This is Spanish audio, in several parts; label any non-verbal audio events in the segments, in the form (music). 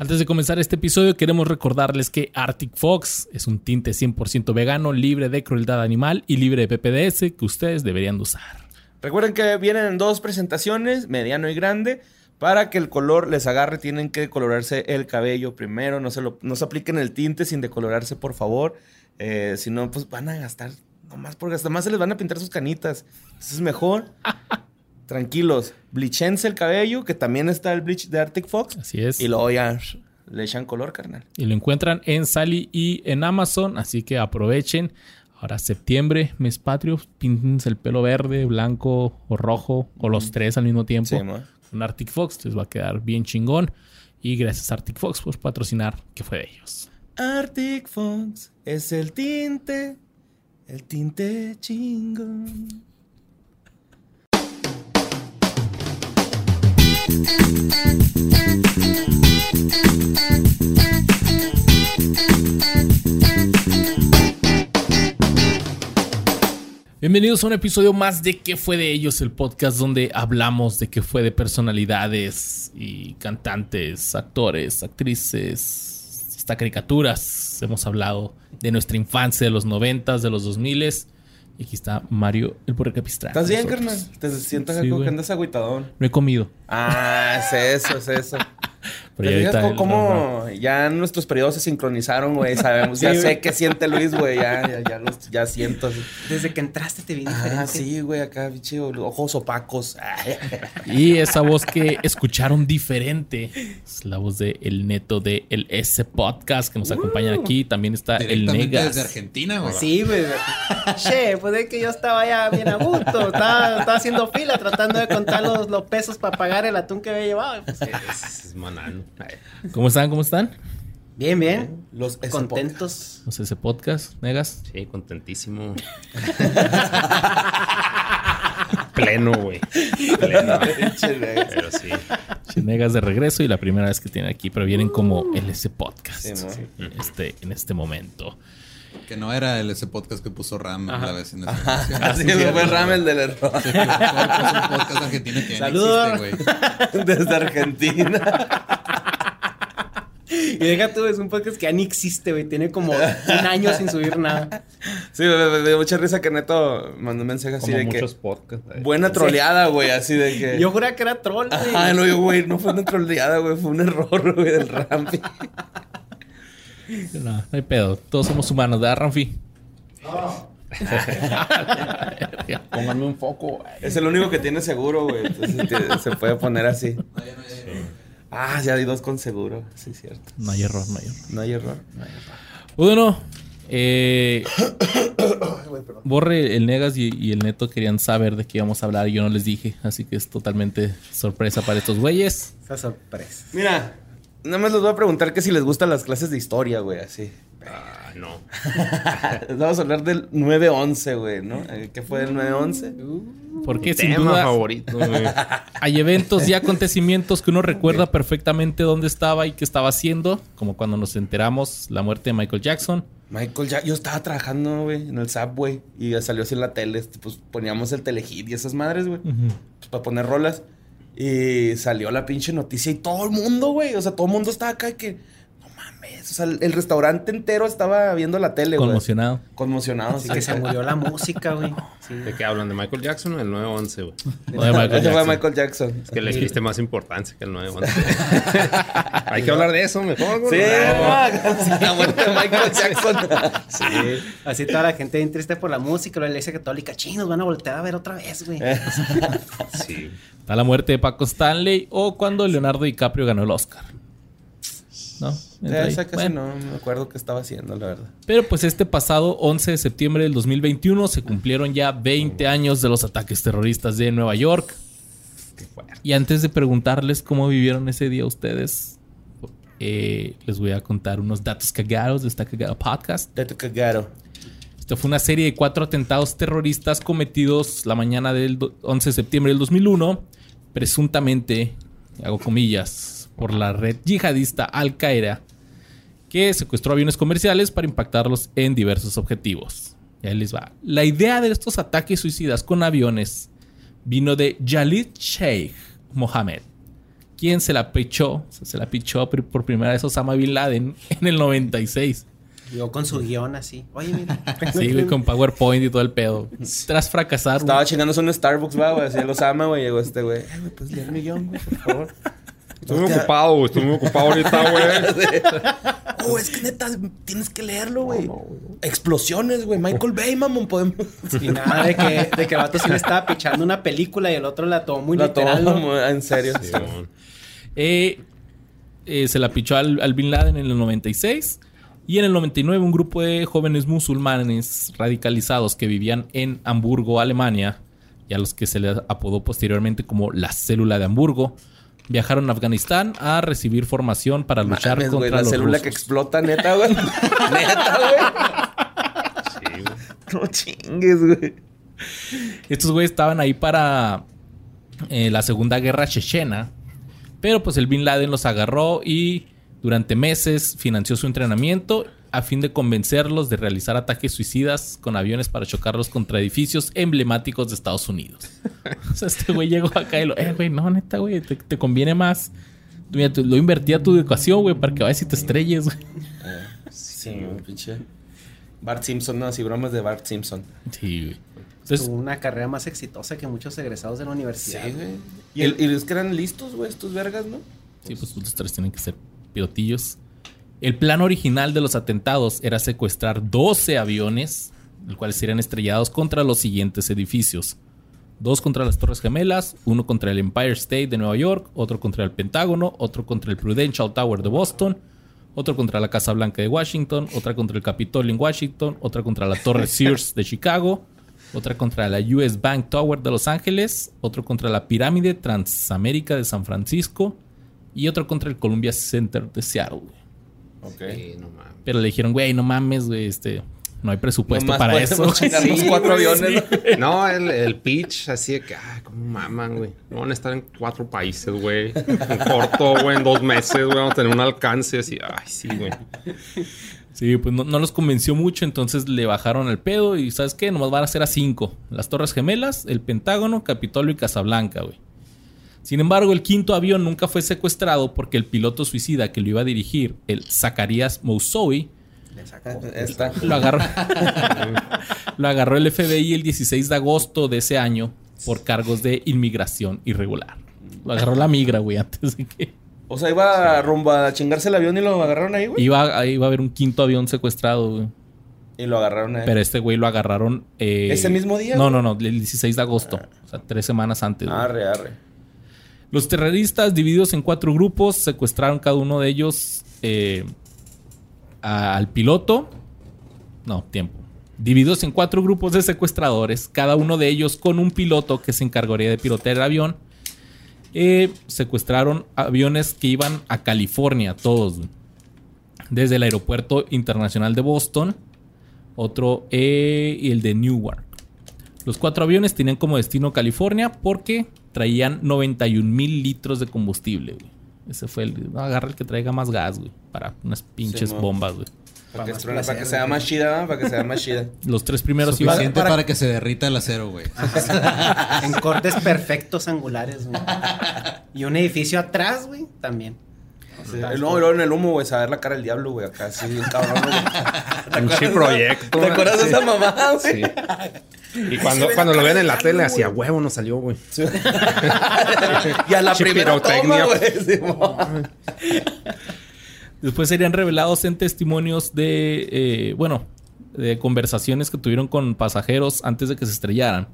Antes de comenzar este episodio, queremos recordarles que Arctic Fox es un tinte 100% vegano, libre de crueldad animal y libre de PPDS que ustedes deberían usar. Recuerden que vienen en dos presentaciones, mediano y grande. Para que el color les agarre, tienen que decolorarse el cabello primero. No se, lo, no se apliquen el tinte sin decolorarse, por favor. Eh, si no, pues van a gastar nomás porque hasta más se les van a pintar sus canitas. Entonces es mejor. (laughs) Tranquilos. Blichense el cabello, que también está el bleach de Arctic Fox. Así es. Y luego ya le echan color, carnal. Y lo encuentran en Sally y en Amazon, así que aprovechen. Ahora septiembre, mes patrio, píntense el pelo verde, blanco o rojo, o los tres al mismo tiempo. Sí, con Arctic Fox les va a quedar bien chingón. Y gracias a Arctic Fox por patrocinar, que fue de ellos. Arctic Fox es el tinte, el tinte chingón. Bienvenidos a un episodio más de ¿Qué fue de ellos? El podcast donde hablamos de qué fue de personalidades y cantantes, actores, actrices, hasta caricaturas. Hemos hablado de nuestra infancia, de los noventas, de los dos miles. Y aquí está Mario, el Porrecapistrán. ¿Estás bien, Nosotros. carnal? Te sientas Sí, como que andas agüitadón. No he comido. Ah, es eso, es eso. (laughs) Pero ¿Te ya fijas ahorita cómo, el- ya nuestros periodos se sincronizaron, güey? Sabemos, ya sé qué siente Luis, güey. Ya, ya, ya, los- ya siento. así. Desde que entraste te vi Ah, diferente. sí, güey, acá, bicho, ojos opacos. Ay. Y esa voz que escucharon diferente es la voz de el neto de el S Podcast que nos acompaña aquí. También está el Negas. desde Argentina, güey. Sí, güey. che, pues es que yo estaba ya bien a gusto. Estaba, estaba haciendo fila tratando de contar los, los pesos para pagar el atún que había llevado. Pues, Es, es manano. (laughs) ¿Cómo están? ¿Cómo están? bien, bien. Los Contentos. Los S Podcast, Negas. Sí, contentísimo. (laughs) Pleno, güey. Pleno. (laughs) Pero sí. Sí, Negas de regreso y la primera vez que tienen aquí, pero vienen como el S Podcast Sí, mo. en, este, en este momento. Que no era el ese podcast que puso Ram la vez en esa Así fue Ramel del error. Sí, que fue un podcast argentino que Saludos. Desde Argentina. Y deja tú, es un podcast que ya ni existe, güey. Tiene como un año sin subir nada. Sí, me, me dio mucha risa que Neto mandó un mensaje así Como de muchos que. podcasts. eh. Buena troleada, güey, así de que. Yo juraba que era troll, güey. Ajá, no, yo, güey, no fue una troleada, güey, fue un error, güey, del Rampi. No, no hay pedo. Todos somos humanos, ¿verdad, Ramfi? (laughs) Pónganme un foco. Es el único que tiene seguro, güey. Entonces se puede poner así. Ah, ya hay dos con seguro. Sí, cierto. No hay error, no hay error. No hay error. No hay error. Bueno, eh, (coughs) Borre, el Negas y, y el Neto querían saber de qué íbamos a hablar y yo no les dije. Así que es totalmente sorpresa para estos güeyes. Esa sorpresa. Mira, nada más les voy a preguntar que si les gustan las clases de historia, güey, así. No. (laughs) Vamos a hablar del 9-11, güey, ¿no? Eh, ¿Qué fue del 9-11? Porque sin Tema duda favorito, güey. (laughs) hay eventos y acontecimientos que uno recuerda perfectamente dónde estaba y qué estaba haciendo. Como cuando nos enteramos la muerte de Michael Jackson. Michael, ya, yo estaba trabajando, güey, en el Subway y ya salió así en la tele, pues poníamos el telehit y esas madres, güey, pues, para poner rolas. Y salió la pinche noticia y todo el mundo, güey, o sea, todo el mundo estaba acá de que, mames, o sea, el, restaurante entero estaba viendo la tele, güey. Conmocionado. Conmocionado. Así que se (laughs) murió la música, güey. Sí. ¿De qué hablan? ¿De Michael Jackson o del 911, güey? No de Michael (laughs) fue Jackson. Michael Jackson. Es que le diste más importancia que el 911. (laughs) Hay que hablar de eso mejor, güey. Sí, no, la muerte de Michael Jackson. Sí. Así toda la gente bien triste por la música, la iglesia católica. Chinos, van a voltear a ver otra vez, güey. Sí. Está la muerte de Paco Stanley o cuando Leonardo DiCaprio ganó el Oscar. ¿No? Esa casi Bueno. no me acuerdo qué estaba haciendo, la verdad. Pero pues este pasado 11 de septiembre del 2021 se cumplieron ya 20 años de los ataques terroristas de Nueva York. Y antes de preguntarles cómo vivieron ese día ustedes, eh, les voy a contar unos datos cagados de esta cagada podcast. Te cagaron. Esto fue una serie de cuatro atentados terroristas cometidos la mañana del do- 11 de septiembre del 2001, presuntamente, hago comillas, por la red yihadista Al Qaeda, que secuestró aviones comerciales para impactarlos en diversos objetivos. Y ahí les va. La idea de estos ataques suicidas con aviones vino de Jalid Sheikh Mohammed, quien se la pichó, se la pichó por primera vez Osama Bin Laden (laughs) en el 96. Yo con su guion así. Oye, mira. (laughs) Sí, güey, con PowerPoint y todo el pedo. Tras fracasar, Estaba güey, chingándose un Starbucks, va, güey. Así los ama, güey. Llegó este güey. Ay, güey, pues lee mi guion, güey, por favor. Estoy muy ocupado, güey. Estoy muy ocupado ahorita, (laughs) güey. Oh, es que neta, tienes que leerlo, güey. Explosiones, güey. Michael Bay, mamón, podemos. Y nada de que, de que el vato sí le estaba pichando una película y el otro la tomó muy La literal. en serio. Simón. Eh, eh, se la pichó al, al Bin Laden en el 96. Y en el 99 un grupo de jóvenes musulmanes radicalizados que vivían en Hamburgo, Alemania, y a los que se les apodó posteriormente como la célula de Hamburgo, viajaron a Afganistán a recibir formación para luchar Mames, contra güey, la los célula rusos. que explota, neta, güey. (laughs) neta, güey. Sí, güey. No chingues, güey. Estos güeyes estaban ahí para eh, la Segunda Guerra Chechena. Pero pues el Bin Laden los agarró y durante meses financió su entrenamiento a fin de convencerlos de realizar ataques suicidas con aviones para chocarlos contra edificios emblemáticos de Estados Unidos. (laughs) o sea, este güey llegó acá y lo, eh, güey, no, neta, güey, te, te conviene más. Mira, tú- lo invertí a tu educación, güey, para que vayas y te estrelles, güey. Sí, güey, pinche. Bart Simpson, no, así bromas de Bart Simpson. Sí, güey. Entonces, Tuvo una carrera más exitosa que muchos egresados de la universidad. güey. Y, el- y es que eran listos, güey, estos vergas, ¿no? Sí, pues los tres tienen que ser pilotillos. El plan original de los atentados era secuestrar 12 aviones, los cuales serían estrellados contra los siguientes edificios. Dos contra las Torres Gemelas, uno contra el Empire State de Nueva York, otro contra el Pentágono, otro contra el Prudential Tower de Boston, otro contra la Casa Blanca de Washington, otra contra el Capitolio en Washington, otra contra la Torre (laughs) Sears de Chicago, otra contra la US Bank Tower de Los Ángeles, otro contra la Pirámide Transamérica de San Francisco y otro contra el Columbia Center de Seattle. Ok. Sí, no mames. Pero le dijeron, güey, no mames, güey, este, no hay presupuesto Nomás para eso. (laughs) Sí, cuatro güey, aviones, ¿no? No, el, el pitch, así de que, ay, cómo maman, güey. No van a estar en cuatro países, güey. En corto, güey, en dos meses, güey. Vamos a tener un alcance así. Ay, sí, güey. Sí, pues no, no los convenció mucho, entonces le bajaron el pedo y ¿sabes qué? Nomás van a hacer a cinco. Las Torres Gemelas, el Pentágono, Capitolio y Casablanca, güey. Sin embargo, el quinto avión nunca fue secuestrado porque el piloto suicida que lo iba a dirigir, el Zacarías Moussoui, lo agarró, lo agarró el FBI el 16 de agosto de ese año por cargos de inmigración irregular. Lo agarró la migra, güey, antes de que... O sea, iba rumbo a chingarse el avión y lo agarraron ahí, güey. Iba, iba a haber un quinto avión secuestrado, güey. Y lo agarraron ahí. Pero este güey lo agarraron. eh, ¿Ese mismo día, No, güey? no, no, el 16 de agosto. O sea, tres semanas antes. güey. Arre, arre. Los terroristas, divididos en cuatro grupos, secuestraron cada uno de ellos eh, al piloto. No, tiempo. Divididos en cuatro grupos de secuestradores, cada uno de ellos con un piloto que se encargaría de pilotear el avión. Eh, secuestraron aviones que iban a California, todos. Desde el aeropuerto internacional de Boston, otro eh, y el de Newark. Los cuatro aviones tenían como destino California porque traían 91 mil litros de combustible, güey. Ese fue el... no, agarra el que traiga más gas, güey. Para unas pinches Sí, bombas, güey. Para que, para placer, que sea güey. más chida, ¿no? Para que sea más chida. (laughs) Los tres primeros iban... Suficiente para- para, que se derrita el acero, güey. (laughs) en cortes perfectos angulares, güey. Y un edificio atrás, güey, también. Sí. Y luego, en el humo, güey, saber la cara del diablo, güey, acá, sí, bien cabrón, güey. (laughs) Proyecto. ¿Te acuerdas de esa mamá, güey? Sí. (laughs) Y cuando, cuando lo ven en la tele, así a huevo no salió, güey. (laughs) y a la primera toma, güey. Después serían revelados en testimonios de, eh, bueno, de conversaciones que tuvieron con pasajeros antes de que se estrellaran.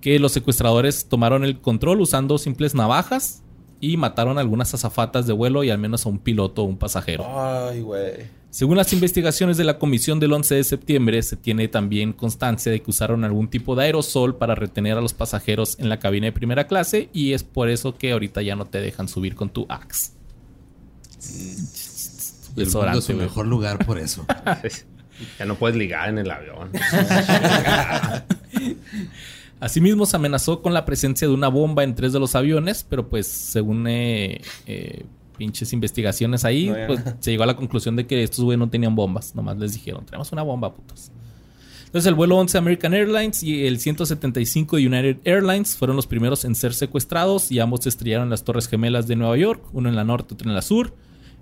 Que los secuestradores tomaron el control usando simples navajas y mataron a algunas azafatas de vuelo y al menos a un piloto o un pasajero. Ay, güey. Según las investigaciones de la comisión del 11 de septiembre, se tiene también constancia de que usaron algún tipo de aerosol para retener a los pasajeros en la cabina de primera clase y es por eso que ahorita ya no te dejan subir con tu Axe. El mundo es su güey. mejor lugar por eso. (laughs) Ya no puedes ligar en el avión. (laughs) (laughs) Asimismo, se amenazó con la presencia de una bomba en tres de los aviones, pero pues según eh, eh, pinches investigaciones ahí, No, pues se llegó a la conclusión de que estos güey no tenían bombas. Nomás les dijeron, tenemos una bomba, putos. Entonces el vuelo 11 American Airlines y el 175 de United Airlines fueron los primeros en ser secuestrados y ambos se estrellaron en las Torres Gemelas de Nueva York, uno en la norte, otro en la sur.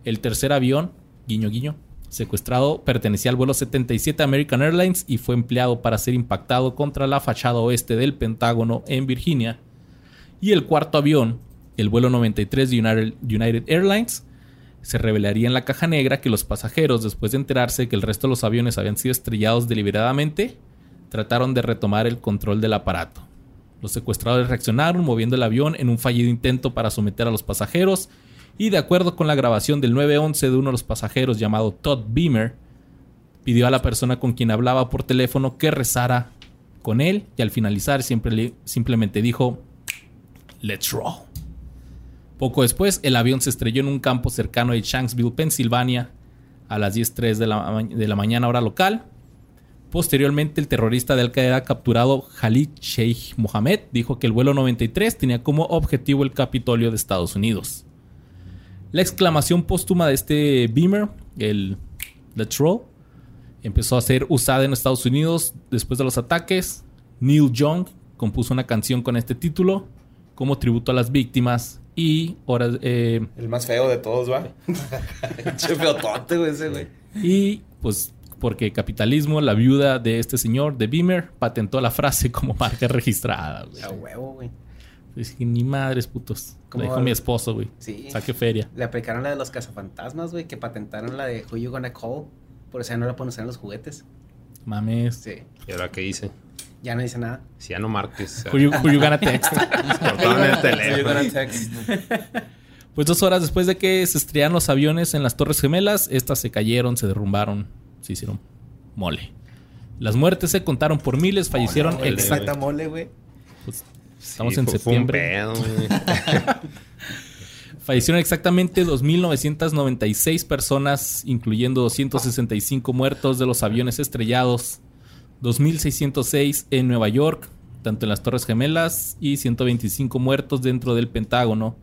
El tercer avión, guiño guiño, secuestrado, pertenecía al vuelo 77 American Airlines y fue empleado para ser impactado contra la fachada oeste del Pentágono en Virginia. Y el cuarto avión, el vuelo 93 de United, Airlines, se revelaría en la caja negra que los pasajeros, después de enterarse que el resto de los aviones habían sido estrellados deliberadamente, trataron de retomar el control del aparato. Los secuestradores reaccionaron moviendo el avión en un fallido intento para someter a los pasajeros y de acuerdo con la grabación del 911 de uno de los pasajeros llamado Todd Beamer, pidió a la persona con quien hablaba por teléfono que rezara con él y al finalizar siempre simplemente dijo, Let's roll. Poco después, el avión se estrelló en un campo cercano de Shanksville, Pensilvania, a las 10.03 de la, de la mañana hora local. Posteriormente, el terrorista de Al Qaeda capturado Khalid Sheikh Mohammed dijo que el vuelo 93 tenía como objetivo el Capitolio de Estados Unidos. La exclamación póstuma de este Beamer, el Let's Roll, empezó a ser usada en Estados Unidos después de los ataques. Neil Young compuso una canción con este título como tributo a las víctimas y horas. Eh, el más feo de todos, va. (laughs) feotote, güey, ese, güey. Y pues porque capitalismo, la viuda de este señor, de Beamer, patentó la frase como marca registrada. Güey. A huevo, güey. Dije, ni madres putos. Lo dijo mi esposo, güey. Sí. Saque feria. Le aplicaron la de los cazafantasmas, güey, que patentaron la de Who You Gonna Call. Por eso ya no la pueden usar en los juguetes. Mames. Sí. ¿Y ahora qué hice? Ya no dice nada. Si ya no marques. Who you, gonna text. (laughs) el teléfono. Pues dos horas después de que se estrellaron los aviones en las Torres Gemelas, estas se cayeron, se derrumbaron, se hicieron mole. Las muertes se contaron por miles, fallecieron exacta mole, güey. Pues, estamos en septiembre. (laughs) Fallecieron exactamente 2.996 personas, incluyendo 265 muertos de los aviones estrellados 2.606 en Nueva York, tanto en las Torres Gemelas, y 125 muertos dentro del Pentágono.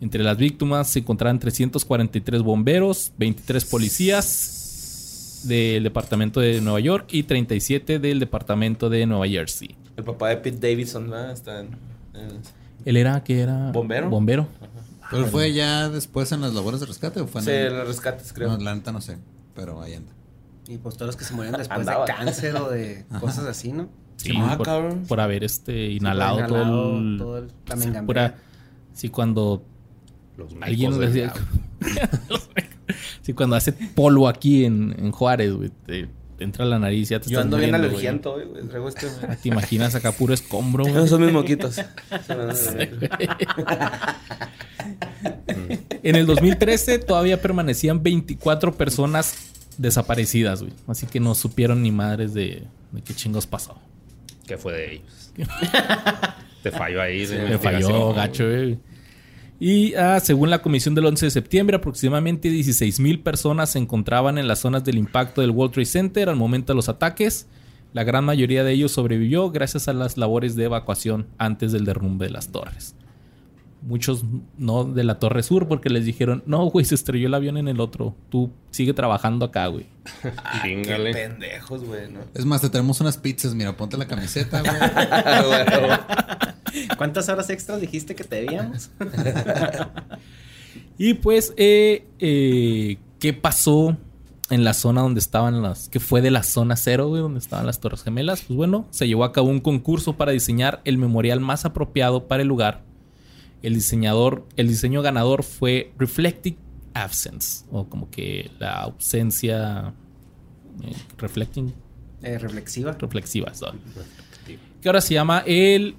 Entre las víctimas se encontraron 343 bomberos, 23 policías del departamento de Nueva York y 37 del departamento de Nueva Jersey. El papá de Pete Davidson, ¿verdad? Está en, Él era, que era? Bombero. Bombero. ¿Pero fue ya después en las labores de rescate o fue en Sí, en los rescates, creo. No, la neta no sé, pero ahí anda. Y pues todos los que se murieron (laughs) después de cáncer o de cosas así, ¿no? Sí, por, haber este inhalado, todo, el, todo el pura, sí, cuando los alguien decía, (laughs) sí, cuando hace polvo aquí en, en Juárez, güey, te, entra la nariz ya te Yo ando bien alergiento, güey. Traigo este, Te imaginas acá puro escombro, güey. Esos son mis moquitos. en el 2013 todavía permanecían 24 personas desaparecidas, güey. Así que no supieron ni madres de, qué chingos pasó. ¿Qué fue de ellos? (laughs) Te falló ahí. Me falló, gacho, güey. Y ah, según la comisión del 11 de septiembre, aproximadamente 16 mil personas se encontraban en las zonas del impacto del World Trade Center al momento de los ataques. La gran mayoría de ellos sobrevivió gracias a las labores de evacuación antes del derrumbe de las torres muchos no de la Torre Sur porque les dijeron, no, güey, se estrelló el avión en el otro. Tú sigue trabajando acá, güey. (laughs) qué pendejos, güey, ¿no? Es más, te tenemos unas pizzas, mira, ponte la camiseta, güey. (laughs) (laughs) (laughs) ¿Cuántas horas extras dijiste que te debíamos? (laughs) y pues, eh, eh, ¿qué pasó en la zona donde estaban las... ¿Qué fue de la zona cero, güey, donde estaban las Torres Gemelas? Pues bueno, se llevó a cabo un concurso para diseñar el memorial más apropiado para el lugar el diseñador, el diseño ganador fue Reflecting Absence, o como que la ausencia eh, reflecting. Eh, reflexiva. Reflexiva, Que ahora se llama el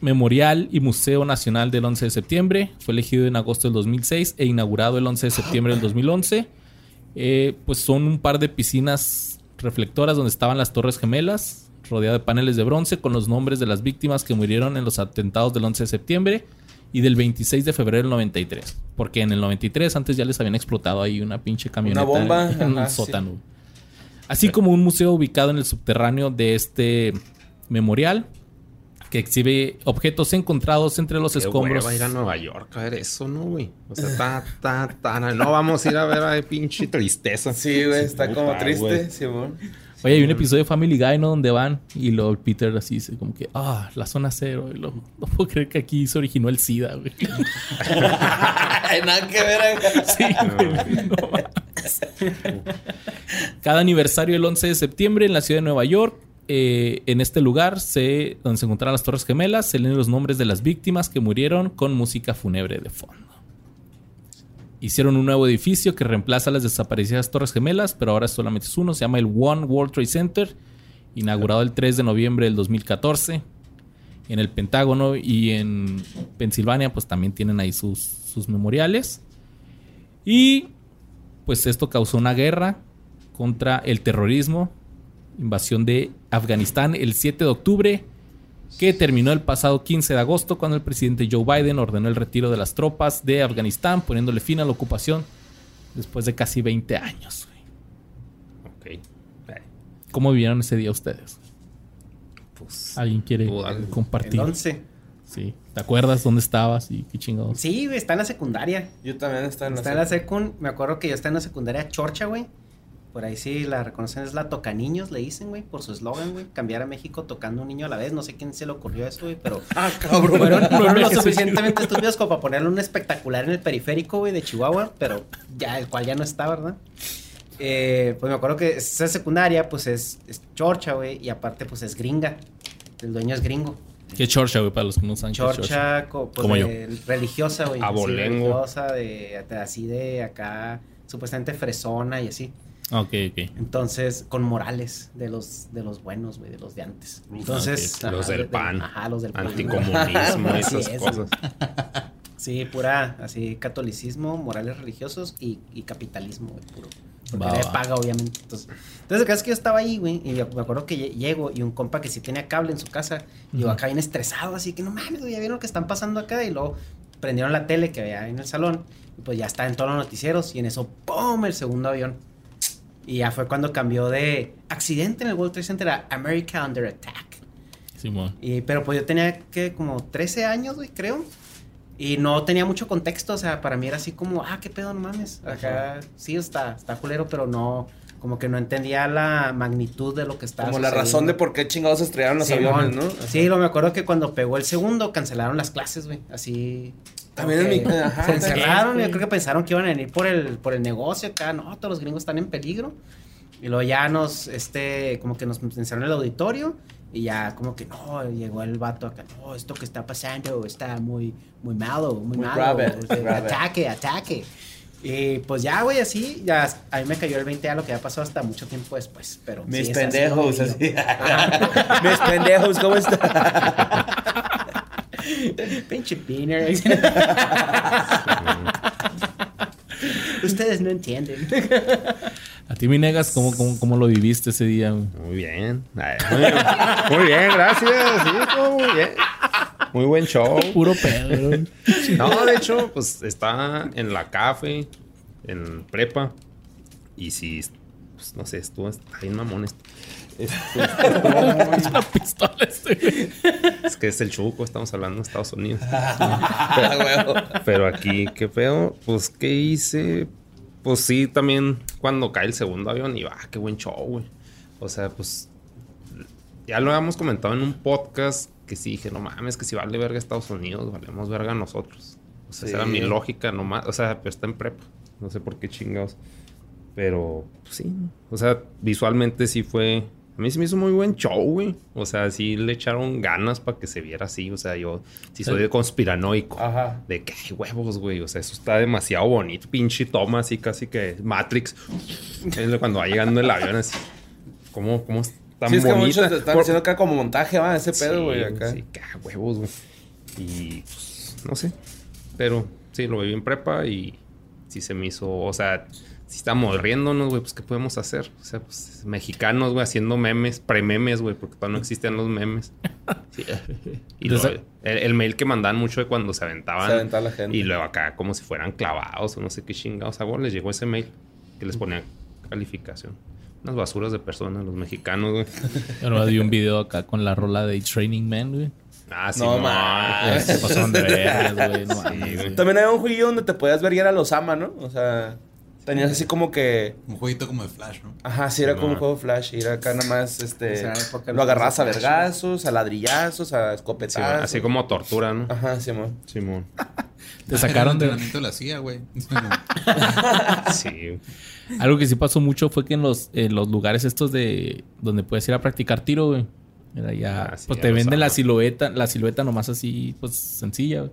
Memorial y Museo Nacional del 11 de septiembre. Fue elegido en agosto del 2006 e inaugurado el 11 de septiembre del 2011. Eh, pues son un par de piscinas reflectoras donde estaban las Torres Gemelas, rodeado de paneles de bronce con los nombres de las víctimas que murieron en los atentados del 11 de septiembre y del 26 de febrero del 93. Porque en el 93 antes ya les habían explotado ahí una pinche camioneta una bomba. en, un sótano. Así como un museo ubicado en el subterráneo de este memorial que exhibe objetos encontrados entre los escombros. a ir a Nueva York a ver eso, ¿no, güey? O sea, ta, ta, ta, no vamos a ir a ver a pinche tristeza. Sí, güey, está como triste, Simón. Oye, hay un episodio de Family Guy, ¿no? Donde van y luego Peter así dice como que, ah, la zona cero. Y lo, (laughs) no puedo creer que aquí se originó el SIDA, güey. (laughs) Nada que ver acá. Sí, güey. No mames. Cada aniversario del 11 de septiembre en la ciudad de Nueva York, eh, en este lugar donde se encontraron las Torres Gemelas, se leen los nombres de las víctimas que murieron con música fúnebre de fondo. Hicieron un nuevo edificio que reemplaza las desaparecidas Torres Gemelas, pero ahora solamente es uno. Se llama el One World Trade Center, inaugurado el 3 de noviembre del 2014. En el Pentágono y en Pensilvania, pues también tienen ahí sus memoriales. Y pues esto causó una guerra contra el terrorismo, invasión de Afganistán el 7 de octubre, que terminó el pasado 15 de agosto cuando el presidente Joe Biden ordenó el retiro de las tropas de Afganistán, poniéndole fin a la ocupación después de casi 20 años. güey. Ok. ¿Cómo vivieron ese día ustedes? Pues. ¿Alguien quiere Tú dale. compartir? El 11. Sí. ¿Te acuerdas dónde estabas y qué chingados? Sí, güey, está en la secundaria. Yo también estaba en la Está en la secund. Me acuerdo que yo estaba en la secundaria Chorcha, güey. Por ahí sí la reconocen, es la Toca Niños, le dicen, güey, por su eslogan, güey. Cambiar a México tocando un niño a la vez. No sé quién se le ocurrió eso, güey, pero (laughs) Ah, cabrón. fueron, fueron lo suficientemente estúpidos como para ponerle un espectacular en el periférico, güey, de Chihuahua, pero ya, el cual ya no está, ¿verdad? Eh, pues me acuerdo que esa secundaria, pues es, es chorcha, güey, y aparte, pues es gringa. El dueño es gringo. ¿Qué chorcha, güey? Para los que no saben chorcha. Chorcha, co- pues, Como yo. de- religiosa, güey. así, Abolengo. religiosa, de, de- así de acá, supuestamente fresona y así. Ok, ok. Entonces, con morales de los, de los buenos, güey, de los de antes. Entonces, Ok, los ajá, del de- PAN. Ajá, los del PAN. Anticomunismo, (laughs) esas es, cosas. Sí, pura, así, catolicismo, morales religiosos y, y capitalismo, güey, puro. Porque paga, obviamente. Entonces, entonces, el caso es que yo estaba ahí, güey, y yo me acuerdo que lle- llego y un compa que sí tenía cable en su casa, y yo acá bien estresado, así que no mames, güey, ya vieron lo que están pasando acá, y luego prendieron la tele que había en el salón, y pues ya está en todos los noticieros, y en eso, ¡pum! el segundo avión. Y ya fue cuando cambió de accidente en el World Trade Center a America Under Attack. Simón. Y, pero pues yo tenía que como 13 años, güey, creo. Y no tenía mucho contexto, o sea, para mí era así como, ah, qué pedo, no mames. Acá sí está, está culero, pero no, como que no entendía la magnitud de lo que estaba Como la razón de por qué chingados estrellaron los Simón. aviones, ¿no? Sí, lo me acuerdo que cuando pegó el segundo cancelaron las clases, güey. Así. También en mi- ajá, Se encerraron, yo creo que pensaron que iban a venir por el, por el negocio acá. No, todos los gringos están en peligro. Y luego ya nos, este, como que nos encerraron en el auditorio. Y ya como que no, llegó el vato acá. No, esto que está pasando está muy, muy malo, muy, Muy malo. Ataque, ataque. Y pues ya, güey, así, ya a mí me cayó el 20 a lo que había pasado hasta mucho tiempo después. Pero Mis sí, ha pendejos, así. (laughs) Mis pendejos, ¿cómo están? (laughs) (laughs) Pinche Piner. (laughs) Ustedes no entienden. A ti, mi negas, ¿cómo, cómo, cómo lo viviste ese día? Muy bien. Ay, Muy bien, Muy bien, gracias. Sí, muy bien. Muy buen show. Puro pedo. No, de hecho, pues está en la café, en prepa. Y sí, pues no sé, estuvo está bien mamón esto. Esto- Es (laughs) una pistola este, es que es el chuco, estamos hablando de Estados Unidos. (laughs) Ah. Pero aquí, qué feo. Pues, ¿qué hice? Pues sí, también cuando cae el segundo avión, y ah, qué buen show, güey. O sea, pues. Ya lo habíamos comentado en un podcast que sí dije, no mames, que si vale verga Estados Unidos, valemos verga nosotros. O sea, esa era mi lógica nomás. O sea, pero está en prepa. No sé por qué chingados. Pero, pues sí. O sea, visualmente sí fue. A mí se me hizo muy buen show, güey. O sea, sí le echaron ganas para que se viera así. O sea, yo sí soy de conspiranoico. Ajá. De que ay, huevos, güey. O sea, eso está demasiado bonito. Pinche toma así, casi que Matrix. Cuando va llegando el avión así. ¿Cómo, cómo tan Sí, es que muchos te están Por- diciendo acá como montaje, va, ese pedo, güey, acá. Sí, que ah, huevos, güey. Y pues, no sé. Pero sí, lo viví en prepa y sí se me hizo. O sea, si estamos riéndonos, güey, pues ¿qué podemos hacer? O sea, pues mexicanos, güey, haciendo memes, pre-memes, güey, porque todavía no existían los memes. (laughs) Sí. (laughs) Y Entonces- luego, el, el mail que mandaban mucho de cuando se aventaban. Se aventaba la gente. Y luego acá, como si fueran clavados o no sé qué chingados. Hago, les llegó ese mail que les ponía calificación. Unas basuras de personas, los mexicanos, güey. (laughs) Pero vi un video acá con la rola de Training Man, güey. Ah, sí, No. Se pasaron de vergas, güey. No Sí. También había un jueguillo donde te podías ver y era los ama, ¿no? O sea, Tenías así como que. Un jueguito como de Flash, ¿no? Ajá, sí, era como un juego de Flash. Y era acá nada más, este. Lo agarrabas a vergazos, a ladrillazos, a Sí, escopetazos. así como tortura, ¿no? Ajá, Simón. Simón. (laughs) Te sacaron de... entrenamiento de la CIA, güey. (laughs) (laughs) Sí. Algo que sí pasó mucho fue que en los, en los lugares estos de... Donde puedes ir a practicar tiro, güey. Era ya... Ah, sí, pues ya te venden la silueta, la silueta nomás así, pues sencilla, güey.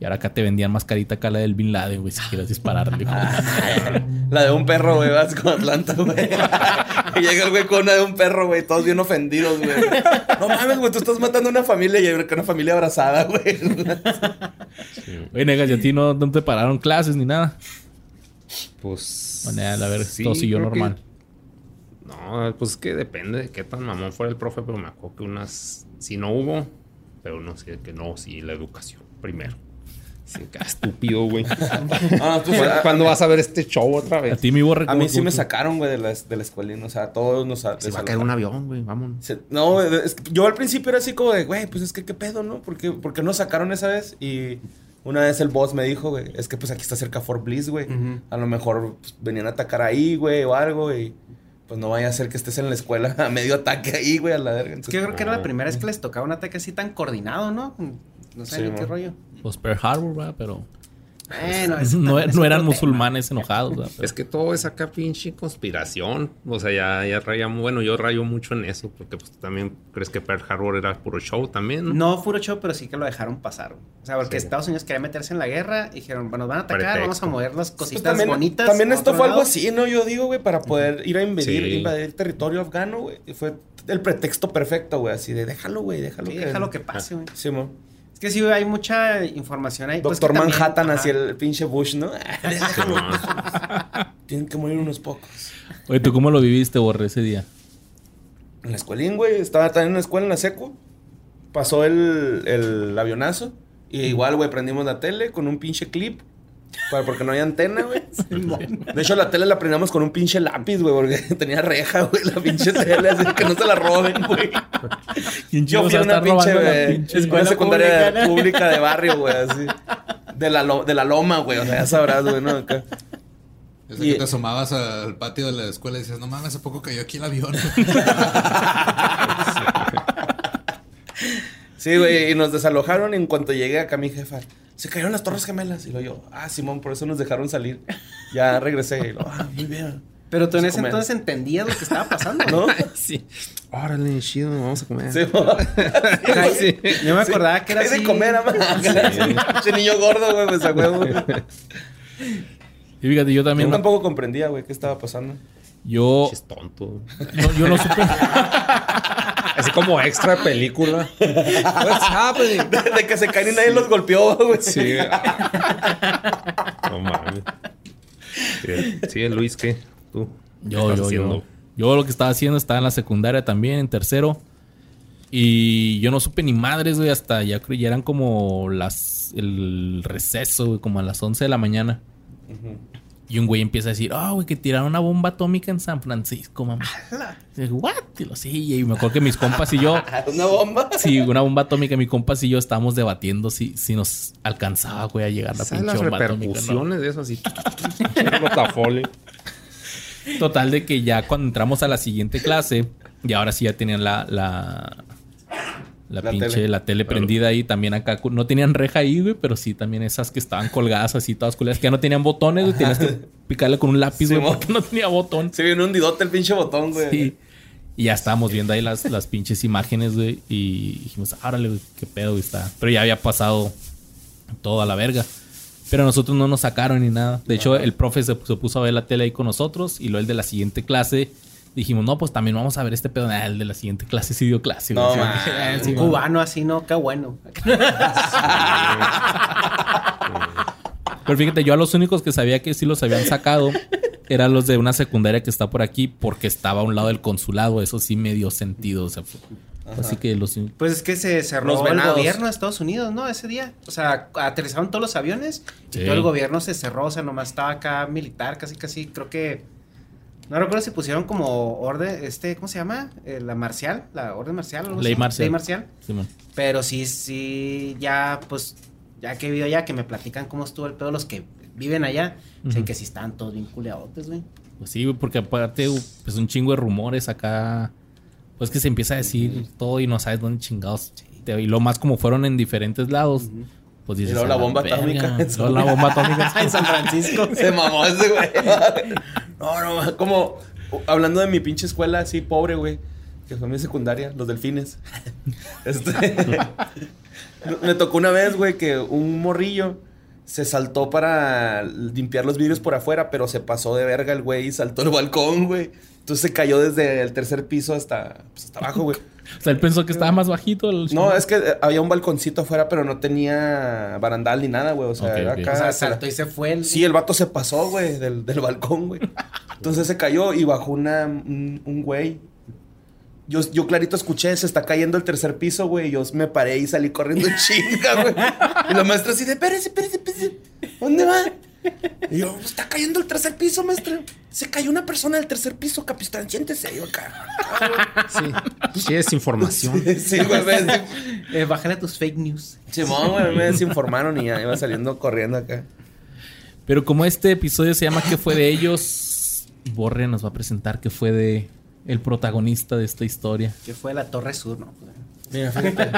Y ahora acá te vendían mascarita acá la del Bin Laden, güey, si quieres dispararle. (laughs) La de un perro, güey, vas con Atlanta, güey. (laughs) y llega el güey con una de un perro, güey, todos bien ofendidos, güey. No mames, güey, tú estás matando a una familia y hay una familia abrazada, güey. Oye, negas, y a ti no, no te pararon clases ni nada. Pues. Bueno, a ver, sí, todo siguió que- normal. No, pues es que depende de qué tan mamón fuera el profe, pero me acuerdo que unas. Si no hubo, pero no sé que no, sí, la educación primero. Sí, qué estúpido, güey. (laughs) Ah, tú- ¿Cuándo, cuándo vas a ver este show otra A vez? ti mi borre. A mí sí ¿cómo- me sacaron, güey, de la, de la escuelina. O sea, a todos nos... Se va a caer un avión, güey, vámonos. Se- No, es que yo al principio era así como de, güey, pues es que qué pedo, ¿no? ¿Por qué, por qué nos sacaron esa vez? Y una vez el boss me dijo, güey, es que pues aquí está cerca Fort Bliss, güey. A lo mejor pues, venían a atacar ahí, güey, o algo, y pues no vaya a ser que estés en la escuela (laughs) a medio ataque ahí, güey, a la verga. Es que yo creo que era la No. primera vez que les tocaba un ataque así tan coordinado, ¿no? No sé Sí, ni qué rollo. Pues Pearl Harbor, ¿verdad? Pero Bueno, (laughs) no, también es no eran tema. musulmanes enojados, Es que todo es acá pinche conspiración. O sea, ya, ya rayamos. Bueno, yo rayo mucho en eso, porque pues también crees que Pearl Harbor era puro show también, ¿no? No puro show, pero sí que lo dejaron pasar. O sea, porque Sí. Estados Unidos quería meterse en la guerra y dijeron, bueno, van a atacar, Pretexto. vamos a mover las Pues cositas también, bonitas. También esto fue algo así, ¿no? Yo digo, güey, para poder ir a invadir, Sí. invadir territorio afgano, güey. Y fue el pretexto perfecto, güey, así de déjalo, güey, déjalo Sí, que... déjalo que pase, güey. Sí, mo. Es que sí, hay mucha información ahí. pues, Doctor Manhattan, ajá. así el pinche Bush, ¿no? (laughs) Tienen que morir unos pocos. Oye, ¿tú cómo lo viviste, Borre, ese día? En la escuelín, güey. Estaba también en una escuela en la seco. Pasó el, el avionazo. Y igual, güey, prendimos la tele con un pinche clip. Para, porque no había antena, güey. (laughs) De hecho, la tele la prendíamos con un pinche lápiz, güey, porque (laughs) tenía reja, güey, la pinche tele, así que no se la roben, güey. ¿Quién Yo fui a una pinche, la güey, pinche escuela secundaria pública, ¿no? pública de (laughs) barrio, güey, así. De la, lo- de la loma, güey, o sea, ya sabrás, güey, ¿no? Acá. Desde Y- que te asomabas al patio de la escuela y decías, no mames, hace poco cayó aquí el avión. Sí, güey, y nos desalojaron en cuanto llegué acá mi jefa. Se cayeron las torres gemelas. Y lo yo, ah, Simón, por eso nos dejaron salir. Ya regresé. Y lo, ah, muy bien. Pero tú en ese comer. entonces entendías lo que estaba pasando, ¿No? (laughs) sí. Órale, chido, vamos a comer. Sí. (laughs) Sí. Yo me acordaba que era así. de comer, ama. Ese (laughs) niño gordo, güey, pues a huevo. Y fíjate, yo Yo también. tampoco comprendía, güey, qué estaba pasando. Yo, Es tonto. no, yo no supe. (laughs) Así como extra de película. What's happening? De, de que se caen y nadie los golpeó, güey. Sí. No mames. Sí, Luis, ¿qué? Tú. ¿qué Yo, estás yo, haciendo? yo. Yo lo que estaba haciendo estaba en la secundaria también, en tercero. Y yo no supe ni madres, güey, hasta ya creo ya eran como las. el receso, güey, como a las 11 de la mañana. Y un güey empieza a decir, ah, güey, que tiraron una bomba atómica en San Francisco, mamá. Y digo, ¿what? Y lo sí, y me acuerdo que mis compas y yo. (laughs) Una bomba. (laughs) Sí, una bomba atómica. Mi compas y yo estábamos debatiendo si, si nos alcanzaba, güey, a llegar la ¿Sabes pinche las bomba atómica. ¿no? repercusiones de eso así? (laughs) Total de que ya cuando entramos a la siguiente clase, y ahora sí ya tenían la, la, la, La pinche, tele. la tele prendida ahí. También acá, no tenían reja ahí, güey, pero sí también esas que estaban colgadas así, todas culeras, que ya no tenían botones, güey. Tenías que picarle con un lápiz, Sí, güey, porque no tenía botón. Se viene un didote el pinche botón, güey. Sí. Y ya estábamos viendo ahí las, las pinches imágenes, güey. Y dijimos, árale, güey, qué pedo, güey, está. Pero ya había pasado todo a la verga. Pero a nosotros no nos sacaron ni nada. De hecho, el profe se, se puso a ver la tele ahí con nosotros. Y luego el de la siguiente clase dijimos, no, pues también vamos a ver este pedo. Ah, el de la siguiente clase sí dio clase, No, man. Un man. cubano así, ¿no? Qué bueno. (laughs) Pero fíjate, yo a los únicos que sabía que sí los habían sacado eran los de una secundaria que está por aquí porque estaba a un lado del consulado. Eso sí me dio sentido. O sea, fue- así que los... Pues es que se cerró Los el gobierno de Estados Unidos, ¿no? Ese día. O sea, aterrizaron todos los aviones y todo el gobierno se cerró. O sea, nomás estaba acá militar, casi, casi. Creo que. No recuerdo si pusieron como orden, este, ¿cómo se llama? Eh, la marcial, la orden marcial. Ley marcial. Ley marcial. Simón. Pero sí, sí, ya, pues, ya que he visto ya que me platican cómo estuvo el pedo, los que viven allá, dicen que sí están todos bien culeadotes, güey. Pues sí, porque aparte, pues un chingo de rumores acá. Pues que se empieza a decir todo y no sabes dónde chingados. te- Y lo más como fueron en diferentes lados. Pues dices. La "A bomba verga". atómica. La bomba atómica. en (laughs) San Francisco. (laughs) Se mamó ese güey. No, no, como hablando de mi pinche escuela así pobre, güey. Que fue mi secundaria, los delfines. (laughs) Este, me tocó una vez, güey, que un morrillo se saltó para limpiar los vidrios por afuera, pero se pasó de verga el güey y saltó el balcón, güey. Entonces se cayó desde el tercer piso hasta, pues, hasta abajo, güey. O sea, él pensó que estaba más bajito. el No, es que eh, había un balconcito afuera, pero no tenía barandal ni nada, güey. O sea, Ok, era acá. O sea, saltó y se fue. El... Sí, el vato se pasó, güey, del, del balcón, güey. Entonces se cayó y bajó una, un, un güey. Yo, yo clarito escuché, se está cayendo el tercer piso, güey. y Yo me paré y salí corriendo en chinga, güey. Y la maestra así de, espérese, espérese, espérese. ¿Dónde va? Y yo, está cayendo el tercer piso, maestra. Se cayó una persona del tercer piso, capitán. Siéntese. Yo acá. Sí, sí es información. Sí, güey. me- Eh, bájale tus fake news. Simón, güey, me desinformaron y ya iba saliendo corriendo acá. Pero como este episodio se llama ¿Qué fue de ellos? Borre nos va a presentar qué fue de el protagonista de esta historia. Que fue la Torre Sur, ¿no? Mira, fíjate.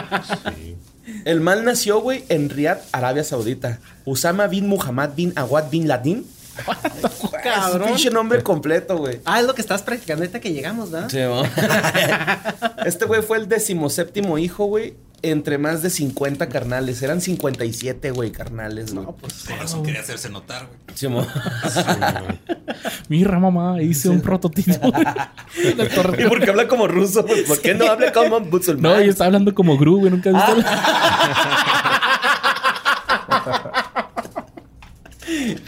El mal nació, güey, en Riyadh, Arabia Saudita. Usama bin Muhammad bin Awad bin Ladin. (laughs) Es un pinche nombre completo, güey. Ah, es lo que estabas practicando ahorita que llegamos, ¿verdad? Sí, mo. (laughs) este güey fue el decimoséptimo hijo, güey, entre más de 50 carnales. Eran 57, güey, carnales, güey. No, pues. Por eso quería hacerse notar, güey. Sí, mo. (laughs) Mira, mamá, hice un prototipo. (laughs) La torre- ¿Y por qué habla como ruso? ¿Por qué no habla como musulmán? No, yo estaba hablando como Gru, güey. Nunca has visto. (laughs)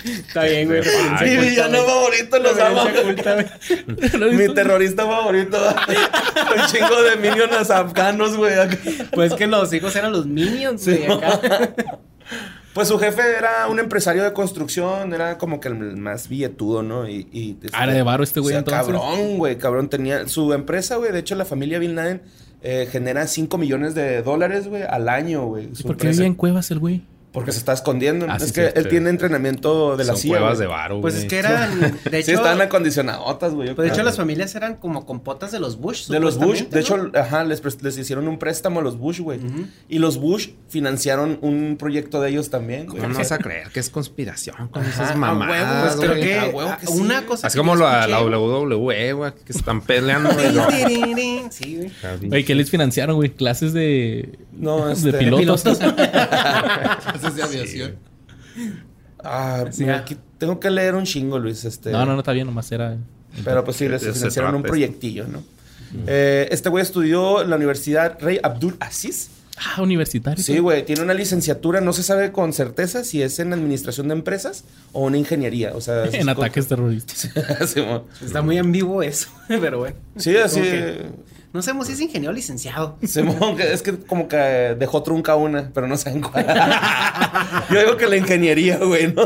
Está bien, güey. Mi villano favorito los ama. (laughs) Mi terrorista favorito. Un chingo de minions afganos, güey. Pues que los hijos eran los minions, güey, acá. (laughs) Pues su jefe era un empresario de construcción, era como que el más billetudo, ¿no? Y, y Ah, era de varo este güey, O sea, entonces. Cabrón, güey, cabrón. Tenía su empresa, güey. De hecho, la familia Bin Laden eh, genera 5 millones de dólares, güey, al año, güey. ¿Y su por qué vivía en cuevas el güey? Porque se está escondiendo. Ah, es sí, que cierto. él tiene entrenamiento de la Son CIA. cuevas güey. de varo, Pues es que eran. (laughs) De sí, hecho, estaban acondicionadotas, güey. pues de hecho las familias eran como compotas de los Bush. De los Bush, de hecho, ajá, les, les hicieron un préstamo a los Bush, güey. Y los Bush financiaron un proyecto de ellos también. ¿Cómo no vas a (laughs) creer que es conspiración con Ajá, esas a mamadas? huevo, Pues creo que, a huevo que sí. una cosa. Así que como la, la WWE, güey, que se están peleando. güey. (laughs) Sí, güey. Güey, ¿qué les financiaron, güey? Clases de. No, (laughs) de este- pilotos. Clases (laughs) de aviación. Ah, Sí, mira, ah. aquí tengo que leer un chingo, Luis. Este, No, no, no está bien, nomás era. Pero pues sí, les De financiaron un proyectillo, ¿no? Eh, este güey estudió en la Universidad Rey Abdul Aziz. Ah, universitario. Sí, güey, tiene una licenciatura, no se sabe con certeza si es en administración de empresas o en ingeniería, o sea... (laughs) En ataques terroristas. Sí. Está muy ambiguo eso, pero bueno. Sí, así... Que- No sabemos si es ingeniero o licenciado. (laughs) Simón, es que como que dejó trunca una, pero no saben cuál. (laughs) Yo digo que la ingeniería, güey, ¿no?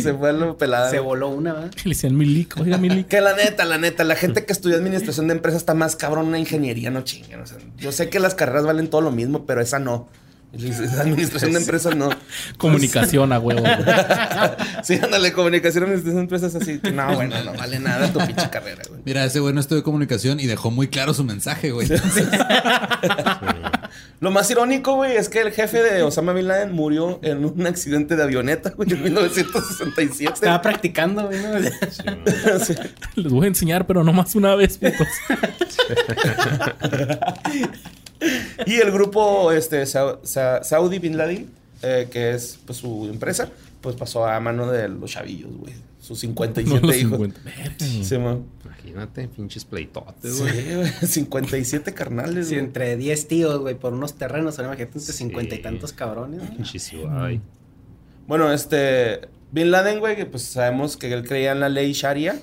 Se fue a lo pelada. Se voló una, ¿verdad? Le decían Milico. Oiga, Milico. Que la neta, la neta, la gente que estudia administración de empresas está más cabrón una ingeniería, no chinguen. O sea, yo sé que las carreras valen todo lo mismo, pero esa no. (laughs) Administración de empresas no. Comunicación a huevo. güey. (laughs) Sí, ándale, comunicación, administración de empresas así. No, bueno, no vale nada tu pinche carrera, güey. Mira, ese güey no estudió comunicación y dejó muy claro su mensaje, güey. Lo más irónico, güey, es que el jefe de Osama Bin Laden murió en un accidente de avioneta, güey, en 1967. Estaba practicando, güey. ¿no? (laughs) Sí. Les voy a enseñar, pero no más una vez, putos. Y el grupo este, Sa- Sa- Saudi Bin Laden, eh, que es pues, su empresa, pues pasó a mano de los chavillos, güey. Sus 57 No, hijos. 50. Verga. Sí, man. Imagínate, pinches pleitotes, Sí, güey. güey. 57 carnales, Sí, güey. entre 10 tíos, güey, por unos terrenos. Ahora imagínate entre 50 y tantos cabrones. güey. Pinche ciudad ahí. Bueno, este. Bin Laden, güey, que pues sabemos que él creía en la ley Sharia,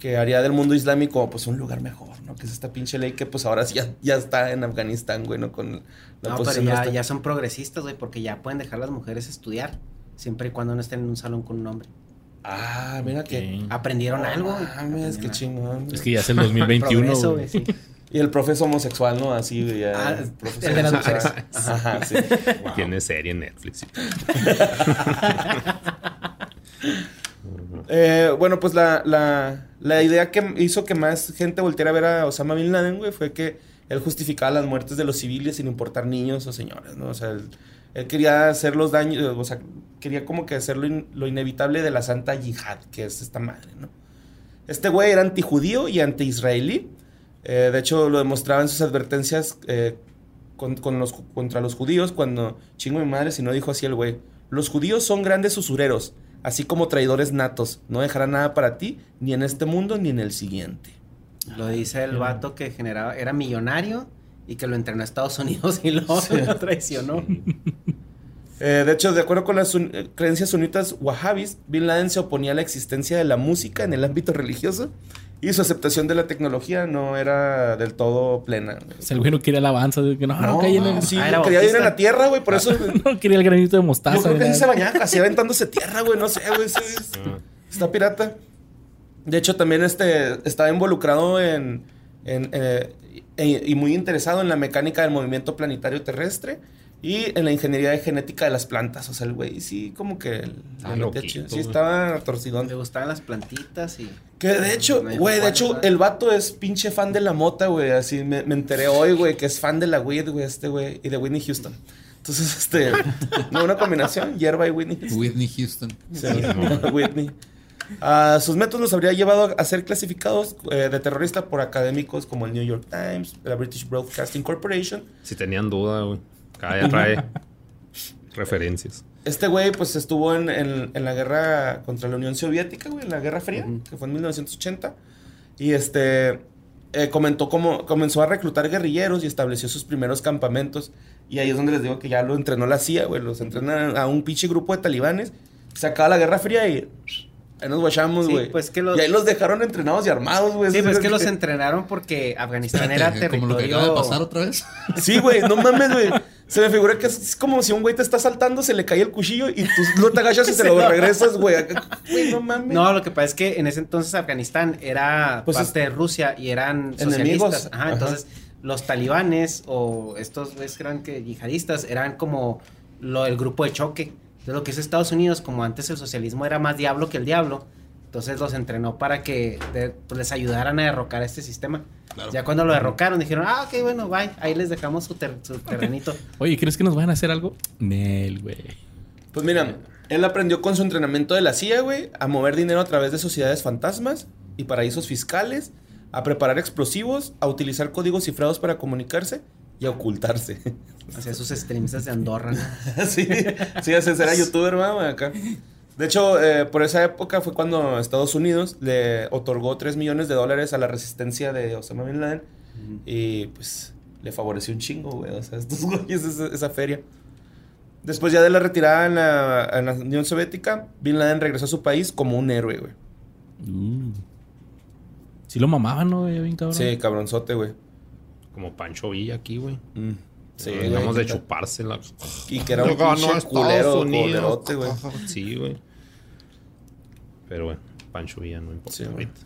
que haría del mundo islámico pues un lugar mejor, ¿no? Que es esta pinche ley que pues ahora sí ya, ya está en Afganistán, güey, ¿no? Con la No, pero posición ya, son progresistas, güey, porque ya pueden dejar las mujeres estudiar. Siempre y cuando no estén en un salón con un hombre. Ah, mira que. Aprendieron algo. güey. Mames, qué chingón. Es que ya es el 2021. (laughs) Progreso, güey. sí. Y el profe es homosexual, ¿no? Así, güey. ya, Ah, profe el de las mujeres. Ajá, sí. (laughs) Tiene serie en Netflix. (laughs) Eh, bueno, pues la, la, la idea que hizo que más gente volteara a ver a Osama Bin Laden, güey, fue que él justificaba las muertes de los civiles sin importar niños o señores, ¿no? O sea, él, quería hacer los daños, o sea, quería como que hacer lo, lo inevitable de la santa yihad, que es esta madre, ¿no? Este güey era antijudío y anti-israelí. Eh, de hecho, lo demostraba en sus advertencias eh, con, contra los judíos cuando, chingo mi madre, si no dijo así el güey, los judíos son grandes usureros, así como traidores natos, no dejarán nada para ti, ni en este mundo ni en el siguiente. Lo dice el vato que generaba, era millonario y que lo entrenó a Estados Unidos y lo (laughs) traicionó. Eh, de hecho, de acuerdo con las sun- eh, creencias sunitas wahhabis, Bin Laden se oponía a la existencia de la música en el ámbito religioso y su aceptación de la tecnología no era del todo plena. O sea, el güey no quería alabanza. de que no, no, caí en el... sí, Ah, quería ir la tierra, güey, por eso... (laughs) No quería el granito de Yo mostaza. creo que se bañaba casi aventándose tierra, güey. No sé, güey. sí, es- Está pirata. De hecho, también este, estaba involucrado en... en, eh, e- y muy interesado en la mecánica del movimiento planetario terrestre y en la ingeniería de genética de las plantas. O sea, el güey sí como que... loquito, chido. Sí, estaba torcidón. Le gustaban las plantitas y... Que de hecho, güey, de hecho, el vato es pinche fan de la mota, güey. Así me, me enteré hoy, güey, que es fan de la weed, güey, este güey, y de Whitney Houston. Entonces, este, (laughs) no, una combinación, hierba y Whitney Houston. Whitney Houston. Sí, (laughs) Whitney. Ah, sus métodos los habría llevado a ser clasificados eh, de terrorista por académicos como el New York Times, la British Broadcasting Corporation. Si tenían duda, güey. Ya trae (laughs) referencias. Este güey, pues estuvo en, en- en la guerra contra la Unión Soviética, güey, en la Guerra Fría, que fue en 1980. Y este. eh, comentó cómo comenzó a reclutar guerrilleros y estableció sus primeros campamentos. Y ahí es donde les digo que ya lo entrenó la CIA, güey. Los entrenan a un pinche grupo de talibanes. Se acaba la Guerra Fría y. Ahí nos guachamos, Sí, güey. pues que los- Y ahí los dejaron entrenados y armados, güey. Sí, pues es que los entrenaron porque Afganistán Espérate, era como lo que territorio... acaba de pasar otra vez. Sí, güey, no mames, güey. Se me figura que es, como si un güey te está saltando, se le cae el cuchillo y tú no te agachas y se lo (laughs) regresas, (laughs) güey. No mames. No, lo que pasa es que en ese entonces Afganistán era Pues parte de Rusia y eran Enemigos. socialistas. Ajá, Ajá. entonces los talibanes o estos güeyes que eran que yihadistas eran como lo el grupo de choque. Entonces lo que es Estados Unidos, como antes el socialismo era más diablo que el diablo, entonces los entrenó para que de- pues, les ayudaran a derrocar este sistema. Claro. Ya cuando lo derrocaron dijeron, ah, ok, bueno, bye, ahí les dejamos su, ter- su terrenito. (laughs) Oye, ¿crees que nos van a hacer algo? Nel, güey. Pues mira, él aprendió con su entrenamiento de la CIA, güey, a mover dinero a través de sociedades fantasmas y paraísos fiscales, a preparar explosivos, a utilizar códigos cifrados para comunicarse y a ocultarse. Hacía sus streams de Andorra. ¿no? (laughs) sí, sí, ese era (laughs) youtuber, ¿no, güey, acá. De hecho, eh, por esa época fue cuando Estados Unidos le otorgó 3 millones de dólares a la resistencia de Osama Bin Laden. Y pues le favoreció un chingo, güey. O sea, (laughs) estos güeyes, esa, esa feria. Después ya de la retirada en la, en la Unión Soviética, Bin Laden regresó a su país como un héroe, güey. Uh. Sí lo mamaban, ¿no? güey? Bien cabrón. Sí, cabronzote, güey. Como Pancho Villa aquí, güey. Mm. Sí, güey. de chupársela. Y que era un ganó pinche culero, culerote, güey. (laughs) Sí, güey. Pero bueno, Pancho Villa no importa Sí, güey. ahorita.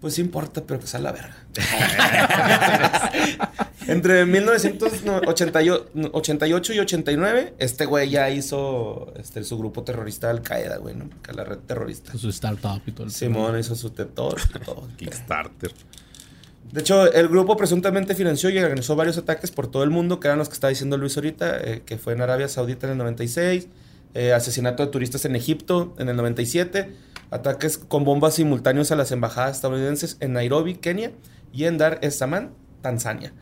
Pues sí importa, pero que sea la verga. (laughs) Entre 1988 y 89, este güey ya hizo este, su grupo terrorista Al Qaeda, güey, ¿no? Que la red terrorista. Su startup y todo el Simón hizo su tetor y todo. (laughs) Kickstarter. De hecho, el grupo presuntamente financió y organizó varios ataques por todo el mundo, que eran los que estaba diciendo Luis ahorita, eh, que fue en Arabia Saudita en el 96, eh, asesinato de turistas en Egipto en el 97, ataques con bombas simultáneos a las embajadas estadounidenses en Nairobi, Kenia, y en Dar es Salaam, Tanzania.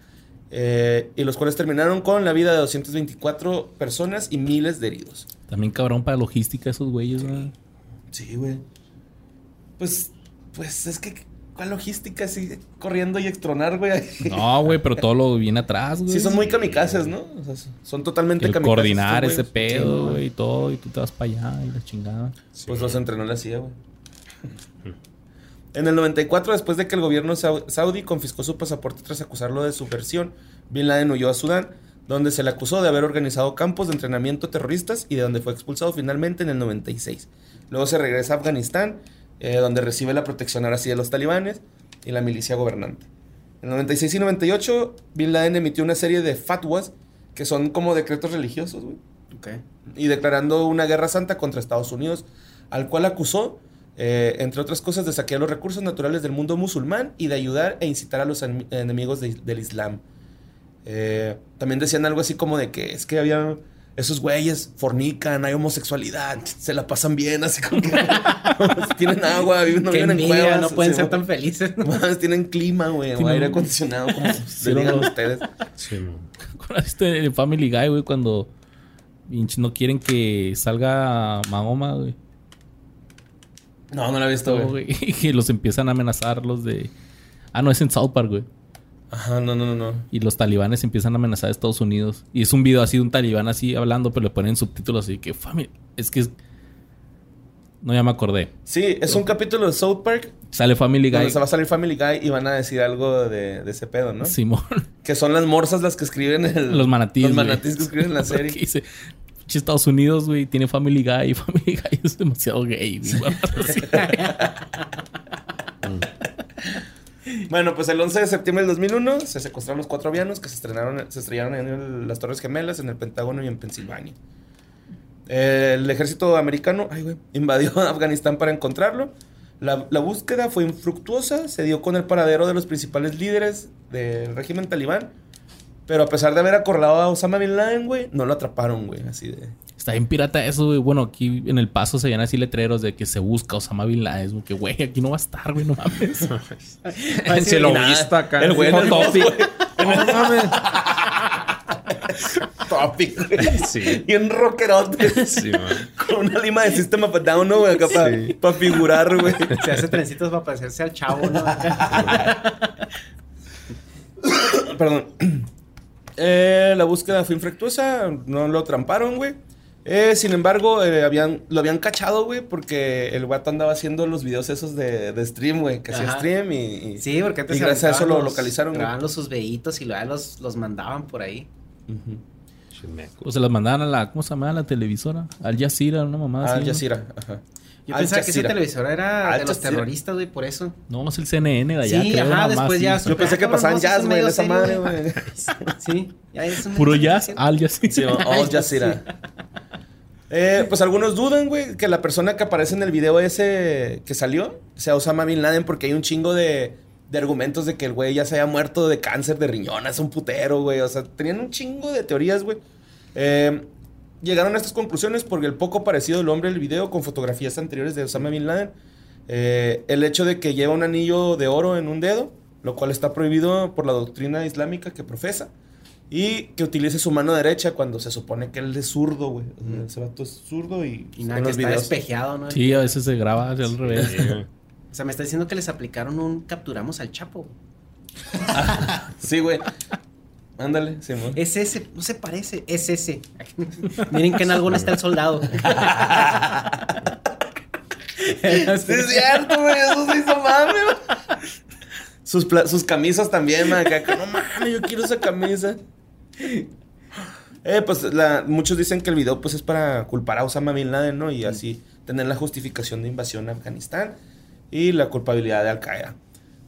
Eh, y los cuales terminaron con la vida de 224 personas y miles de heridos. También cabrón para logística esos güeyes, güey. Sí, güey. Pues, pues es que, ¿cuál logística? Así corriendo y extronar, güey. (laughs) No, güey, pero todo lo viene atrás, güey. Sí, son muy kamikazes, ¿no? O sea, son totalmente El kamikazes. coordinar ese pedo, Sí, güey, y todo, y tú te vas para allá y la chingada. Pues los entrenó la CIA, güey. (laughs) En el 94, después de que el gobierno sau- saudí confiscó su pasaporte tras acusarlo de subversión, Bin Laden huyó a Sudán, donde se le acusó de haber organizado campos de entrenamiento terroristas y de donde fue expulsado finalmente en el 96. Luego se regresa a Afganistán, eh, donde recibe la protección ahora sí de los talibanes y la milicia gobernante. En el 96 y 98, Bin Laden emitió una serie de fatwas, que son como decretos religiosos, güey y declarando una guerra santa contra Estados Unidos, al cual acusó, eh, entre otras cosas, de saquear los recursos naturales del mundo musulmán y de ayudar e incitar a los en- enemigos de- del Islam. Eh, también decían algo así como de que es que había esos güeyes fornican, hay homosexualidad, se la pasan bien, así como que (laughs) tienen agua, viven, no Qué viven en cuevas. no pueden ser tan felices. Más, tienen clima, güey, o aire acondicionado, como (laughs) Sí, le digan no. ustedes. Sí, este de Family Guy, güey, cuando no quieren que salga Mahoma, güey. No, no la he visto, güey. güey. (laughs) Y que los empiezan a amenazar los de... Ah, no, es en South Park, güey. Ajá, no, no, no, no. Y los talibanes empiezan a amenazar a Estados Unidos. Y es un video así de un talibán así hablando, pero le ponen subtítulos así que... Family... Es que es... No, ya me acordé. Sí, es un capítulo de South Park Sale Family Guy. donde se va a salir Family Guy y van a decir algo de, de ese pedo, ¿no? Simón. (laughs) Que son las morsas las que escriben el... Los manatíes, Los manatíes que escriben la (laughs) Que serie. dice... "Pinche Estados Unidos, güey, tiene Family Guy. Y (laughs) Family Guy es demasiado gay, güey. Así. Bueno, pues el 11 de septiembre del 2001 se secuestraron los cuatro avianos que se estrenaron, se estrellaron en las Torres Gemelas, en el Pentágono y en Pensilvania. El ejército americano (laughs) invadió Afganistán para encontrarlo. La, la búsqueda fue infructuosa, se dio con el paradero de los principales líderes del régimen talibán. Pero a pesar de haber acorralado a Osama Bin Laden, güey, no lo atraparon, güey, así de... Está bien pirata eso, güey. Bueno, aquí en el paso se veían así letreros de que se busca Osama Bin Laden. güey, Que, güey, aquí no va a estar, güey, no mames. (laughs) En Celovista acá. El güey en el Topic. (laughs) güey. (laughs) Topic, güey. Sí. Y un rockerote. Sí, man. Con una lima de System of a Down, ¿no, güey? Acá Sí. para figurar, güey. Se hace trencitos para parecerse al chavo, ¿no? Perdón. Eh, la búsqueda fue infructuosa, no lo tramparon, güey. Eh, sin embargo, eh, habían, lo habían cachado, güey, porque el guato andaba haciendo los videos esos de, de stream, güey, que hacía stream y, y- Sí, porque antes y gracias a eso lo los- localizaron, güey. Grababan los sus veitos y luego los, los mandaban por ahí. Ujú. Chimeco. O se las mandaban a la, ¿cómo se llama? La televisora. Al Jazeera, una mamá Al así. ¿no? Jazeera, ajá. Yo Al pensaba que ese Jazeera. televisor era Al de los Jazeera. terroristas, güey, por eso. No, es el CNN de allá. Sí, creo, ajá, después ya Yo pensé que Cabrón, pasaban jazz, güey, esa madre, güey. (laughs) Sí, ya es un Puro jazz. Al Jazeera. Sí, Al Jazeera. (laughs) Eh, pues algunos dudan, güey, que la persona que aparece en el video ese que salió sea Osama Bin Laden porque hay un chingo de, de argumentos de que el güey ya se haya muerto de cáncer de riñón, es un putero, güey. O sea, tenían un chingo de teorías, güey. Eh, llegaron a estas conclusiones porque el poco parecido del hombre del video con fotografías anteriores de Osama Bin Laden. eh, el hecho de que lleva un anillo de oro en un dedo, lo cual está prohibido por la doctrina islámica que profesa. Y que utilice su mano derecha cuando se supone que él es zurdo, güey. O sea, Ese vato es zurdo y, Y nada, en que los está videos. despejeado, ¿no? Sí, a veces se graba al revés. O sea, me está diciendo que les aplicaron un capturamos al Chapo. (laughs) Sí, güey. Ándale, Simón. Es ese, no se parece, es ese. (laughs) Miren que en algún está el soldado. (laughs) Sí, es cierto, güey. Eso se hizo mame, güey. Sus, pla- sus camisas también, man. Acá, que no mames, yo quiero esa camisa. Eh, pues la- muchos dicen que el video pues es para culpar a Osama Bin Laden, ¿no? Y así tener la justificación de invasión a Afganistán y la culpabilidad de Al Qaeda.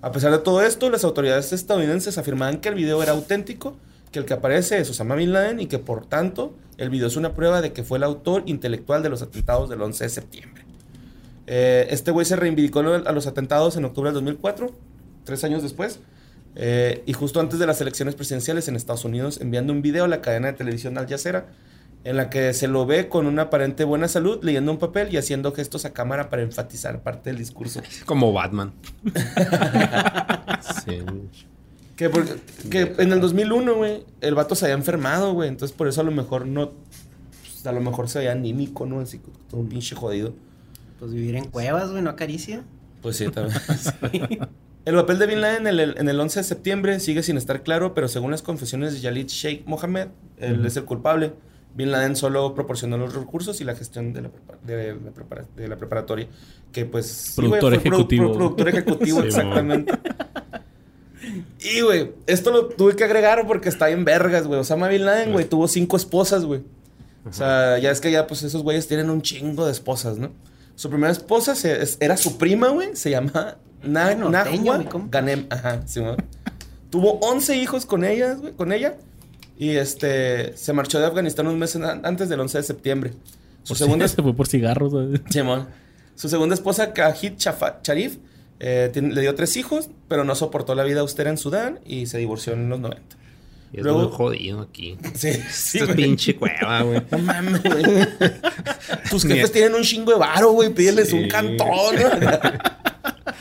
A pesar de todo esto, las autoridades estadounidenses afirmaban que el video era auténtico, que el que aparece es Osama Bin Laden y que por tanto el video es una prueba de que fue el autor intelectual de los atentados del 11 de septiembre. Eh, este güey se reivindicó a los atentados en octubre del 2004, tres años después, eh, y justo antes de las elecciones presidenciales en Estados Unidos, enviando un video a la cadena de televisión Al Jazeera, en la que se lo ve con una aparente buena salud, leyendo un papel y haciendo gestos a cámara para enfatizar parte del discurso. (laughs) Como Batman. (laughs) sí. Que, porque- que en el 2001, güey, el vato se había enfermado, güey, entonces por eso a lo mejor no, pues, a lo mejor se veía anímico, ¿no? Así, todo un pinche jodido. Pues vivir en cuevas, güey, no acaricia. Pues sí, también. (laughs) El papel de Bin Laden en el, en el 11 de septiembre sigue sin estar claro, pero según las confesiones de Khalid Sheikh Mohammed, él es el culpable. Bin Laden solo proporcionó los recursos y la gestión de la, prepa- de la, prepara- de la preparatoria. Que pues... Productor ejecutivo. pro- productor ejecutivo, Sí, exactamente. Y, güey, esto lo tuve que agregar porque está en vergas, güey. Osama Bin Laden, güey, tuvo cinco esposas, güey. O sea, ya es que ya, pues, esos güeyes tienen un chingo de esposas, ¿no? Su primera esposa se- era su prima, güey. Se llama Na- Ah, norteño, Nahua. Ganem. Ajá, sí. Tuvo 11 hijos con ellas, güey, con ella. Y este, se marchó de Afganistán un mes an- antes del 11 de septiembre. Su segunda (laughs) se fue por cigarros. Simón. Su segunda esposa, Kahid Chafa- Sharif, eh, le dio tres hijos, pero no soportó la vida austera en Sudán y se divorció en los 90. Y es Luego- muy jodido aquí. (laughs) Sí, sí, Esta güey. pinche cueva, güey. No mames, güey. (laughs) Tus jefes tienen un chingo de varo, güey. Pídeles Sí. un cantón.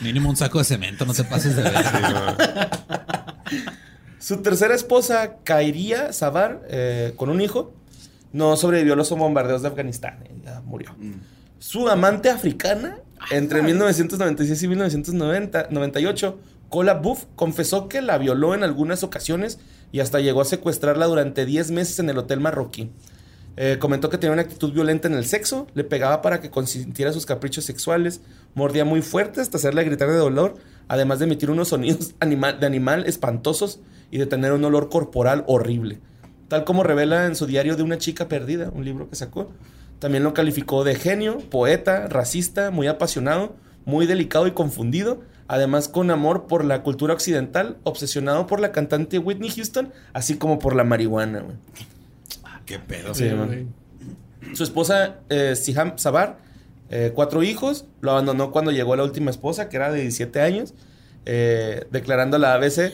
Mínimo un saco de cemento, no te pases de ver. Su tercera esposa, Kairia Sabar, eh, con un hijo, no sobrevivió a los bombardeos de Afganistán. eh, murió. Su amante africana, entre 1996 y 1998, Kola Buff, confesó que la violó en algunas ocasiones y hasta llegó a secuestrarla durante 10 meses en el hotel marroquí. Eh, comentó que tenía una actitud violenta en el sexo, le pegaba para que consintiera sus caprichos sexuales, mordía muy fuerte hasta hacerle gritar de dolor, además de emitir unos sonidos (laughs) de animal espantosos y de tener un olor corporal horrible. Tal como revela en su diario de una chica perdida, un libro que sacó. También lo calificó de genio, poeta, racista, muy apasionado, muy delicado y confundido, además con amor por la cultura occidental, obsesionado por la cantante Whitney Houston, así como por la marihuana. Qué pedo. Sí, man. Su esposa, eh, Siham Sabar, eh, cuatro hijos, lo abandonó cuando llegó la última esposa, que era de 17 años, eh, declarando a la ABC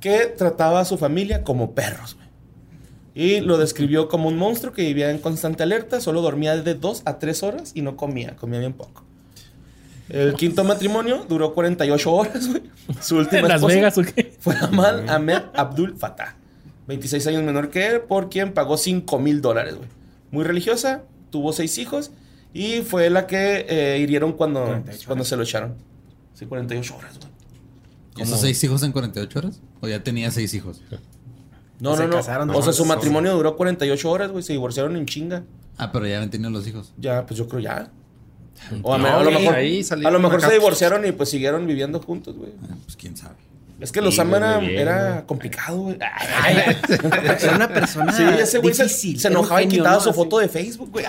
que trataba a su familia como perros. güey. Y lo describió como un monstruo que vivía en constante alerta, solo dormía de 2 a 3 horas y no comía, comía bien poco. El quinto matrimonio duró 48 horas, güey. Su última ¿En Las esposa Vegas o qué? fue Amal Ahmed Abdul Fattah, 26 años menor que él, por quien pagó 5 mil dólares, güey. Muy religiosa, tuvo seis hijos y fue la que eh, hirieron cuando, 48 cuando se lo echaron. Sí, 48 horas, güey. ¿Y esos seis hijos en 48 horas? ¿O ya tenía seis hijos? No, no, no. casaron o sea, su matrimonio duró 48 horas, güey. Se divorciaron en chinga. Ah, pero ya habían tenido los hijos. Ya, pues yo creo ya. O a, No, a lo mejor, ahí a lo mejor se divorciaron y pues siguieron viviendo juntos, güey. Ah, pues quién sabe. Es que los Sí, era, complicado, güey. Era una persona Sí, ese güey se, difícil. se enojaba y quitaba ¿no? su Así. foto de Facebook, güey.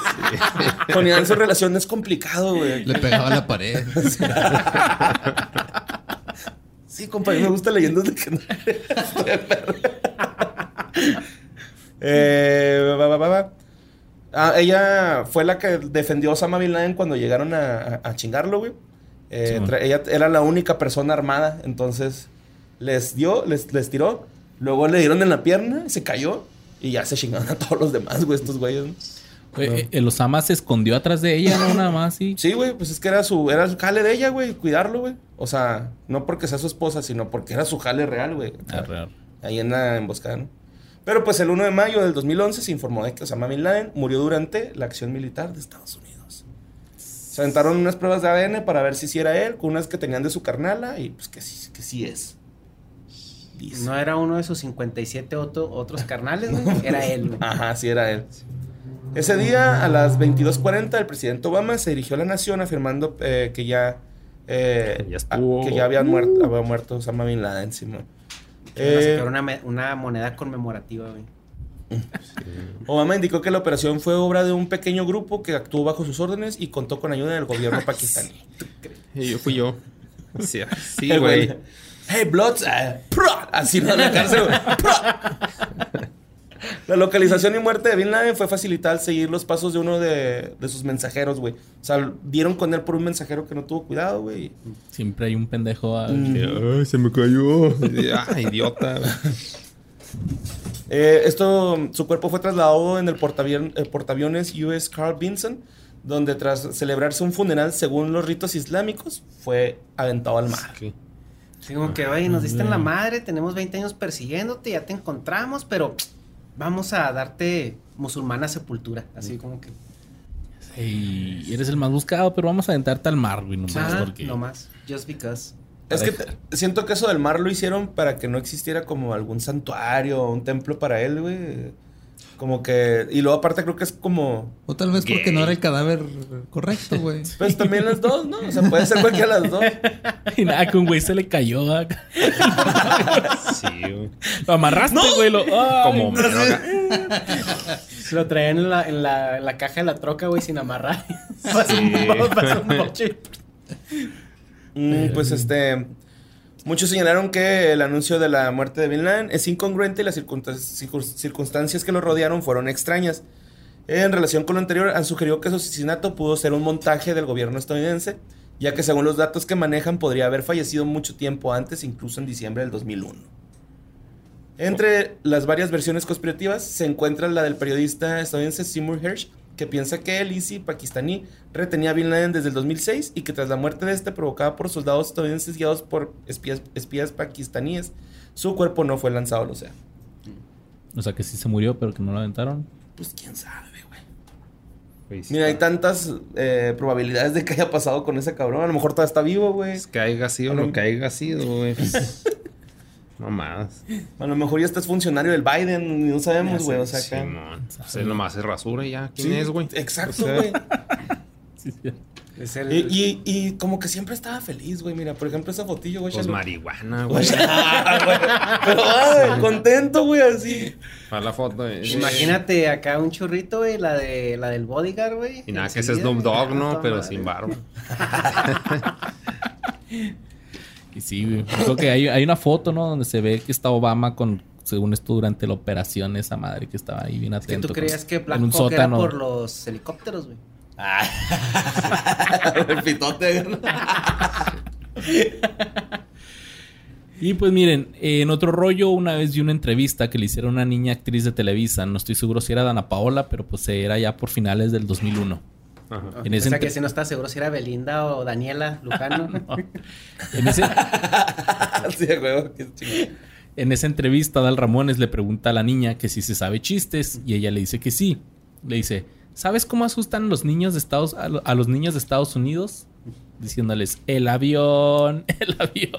(laughs) Ponían su relación es complicado, güey. Le pegaba a la pared. Sí, compa, a mí me gusta leyendas de que no. Estoy de perro. eh, va, va, va, va. Ah, ella fue la que defendió a Osama Bin Laden cuando llegaron a, a- a chingarlo, güey. Eh, ella era la única persona armada, entonces les dio, les, les tiró. Luego le dieron en la pierna, se cayó y ya se chingaron a todos los demás, güey, estos güeyes. ¿no? Güey, eh, El Osama se escondió atrás de ella, ¿no? Nada más, sí. Sí, güey, pues es que era su, era el jale de ella, güey, cuidarlo, güey. O sea, no porque sea su esposa, sino porque era su jale real, güey. O sea, Arre, arre. ahí en la emboscada, ¿no? Pero pues el 1 de mayo del 2011 se informó de que Osama Bin Laden murió durante la acción militar de Estados Unidos. Se aventaron unas pruebas de ADN para ver si sí era él, con unas que tenían de su carnala y pues que sí, que sí es. Dice. No era uno de sus 57 otro- otros carnales, güey. (laughs) Era él, güey. Ajá, sí era él. Ese día, a las 22.40, el presidente Obama se dirigió a la nación afirmando eh, que ya... eh, Ya estuvo. que ya habían muerto, había muerto Osama Bin Laden, a Eh, una, una moneda conmemorativa, güey. (laughs) Obama indicó que la operación fue obra de un pequeño grupo que actuó bajo sus órdenes y contó con ayuda del gobierno (laughs) pakistaní. Y yo fui yo. Sí, güey. Hey, Bloods. ¡prua! Así no en la cárcel. La localización y muerte de Bin Laden fue facilitada al seguir los pasos de uno de, de sus mensajeros, güey. O sea, dieron con él por un mensajero que no tuvo cuidado, güey. Siempre hay un pendejo. Mm. Ay, se me cayó. (laughs) Ah, idiota. Eh, esto, su cuerpo fue trasladado en el eh, portaaviones US Carl Vinson, donde tras celebrarse un funeral según los ritos islámicos, fue aventado al mar. Sí. Así como que, oye, nos diste en la madre, tenemos 20 años persiguiéndote, ya te encontramos, pero vamos a darte musulmana sepultura. Así como que, Y eres el más buscado, pero vamos a aventarte al mar, güey, nomás. ajá, porque... nomás, just because. Es que te- siento que eso del mar lo hicieron para que no existiera como algún santuario o un templo para él, güey. Como que... Y luego aparte creo que es como... O tal vez porque no era el cadáver correcto, (laughs) güey. Pues también las dos, ¿no? O sea, puede ser cualquiera de las dos. (laughs) Y nada, que un güey se le cayó. (laughs) Sí, güey. Lo amarraste, güey. Lo... ay, Como no. lo traían en la, en la, en la caja de la troca, güey, sin amarrar. Pasó Sí. un, pasó un boche. Mm, pues este... Muchos señalaron que el anuncio de la muerte de Bin Laden es incongruente y las circunstancias que lo rodearon fueron extrañas. En relación con lo anterior, han sugerido que su asesinato pudo ser un montaje del gobierno estadounidense, ya que según los datos que manejan podría haber fallecido mucho tiempo antes, incluso en diciembre del 2001. Entre las varias versiones conspirativas se encuentra la del periodista estadounidense Seymour Hersh, que piensa que el ISI pakistaní retenía a Bin Laden desde el 2006 y que tras la muerte de este provocada por soldados estadounidenses guiados por espías, espías pakistaníes, su cuerpo no fue lanzado al océano. O sea que sí se murió, pero que no lo aventaron. Pues quién sabe, güey. Sí Mira, hay tantas eh, probabilidades de que haya pasado con ese cabrón. A lo mejor todavía está vivo, güey. Pues que haya sido lo que haya sido, güey. (laughs) No más. A lo mejor ya estás funcionario del Biden, y no sabemos, güey. O sea, acá. Simón. Pues él nomás se rasura y ya. ¿Quién Sí, es, güey? Exacto, O sea, güey. (laughs) Sí, sí. Es el... Y, y, y como que siempre estaba feliz, güey. Mira, por ejemplo, esa fotillo, güey. Pues chale. marihuana, güey. (laughs) Ah, güey. Pero, ah, güey, contento, güey, así. Para la foto. eh. Imagínate acá un churrito, güey, la de la del bodyguard, güey. Y nada, que ese Enseguida, Snoop Dogg, güey, ¿no? toda Pero madre. sin barba. (laughs) Y sí, güey. Creo que hay, hay una foto, ¿no? Donde se ve que está Obama con, según esto, durante la operación, esa madre que estaba ahí bien Es que atento. tú con- creías que Black en un Hawk era sótano. por los helicópteros, güey. (laughs) El pitote. güey. Y pues miren, eh, en otro rollo, una vez vi una entrevista que le hicieron a una niña actriz de Televisa. No estoy seguro si era Dana Paola, pero pues era ya por finales del 2001. Ajá. En o sea que si no estás seguro si era Belinda o Daniela Lujano. (laughs) En, ese- (laughs) sí, güey. qué chingón. en esa entrevista, Dal Ramones le pregunta a la niña que si se sabe chistes y ella le dice que sí. Le dice, ¿sabes cómo asustan los niños de Estados, a, lo- a los niños de Estados Unidos? Diciéndoles, el avión, (laughs) el avión.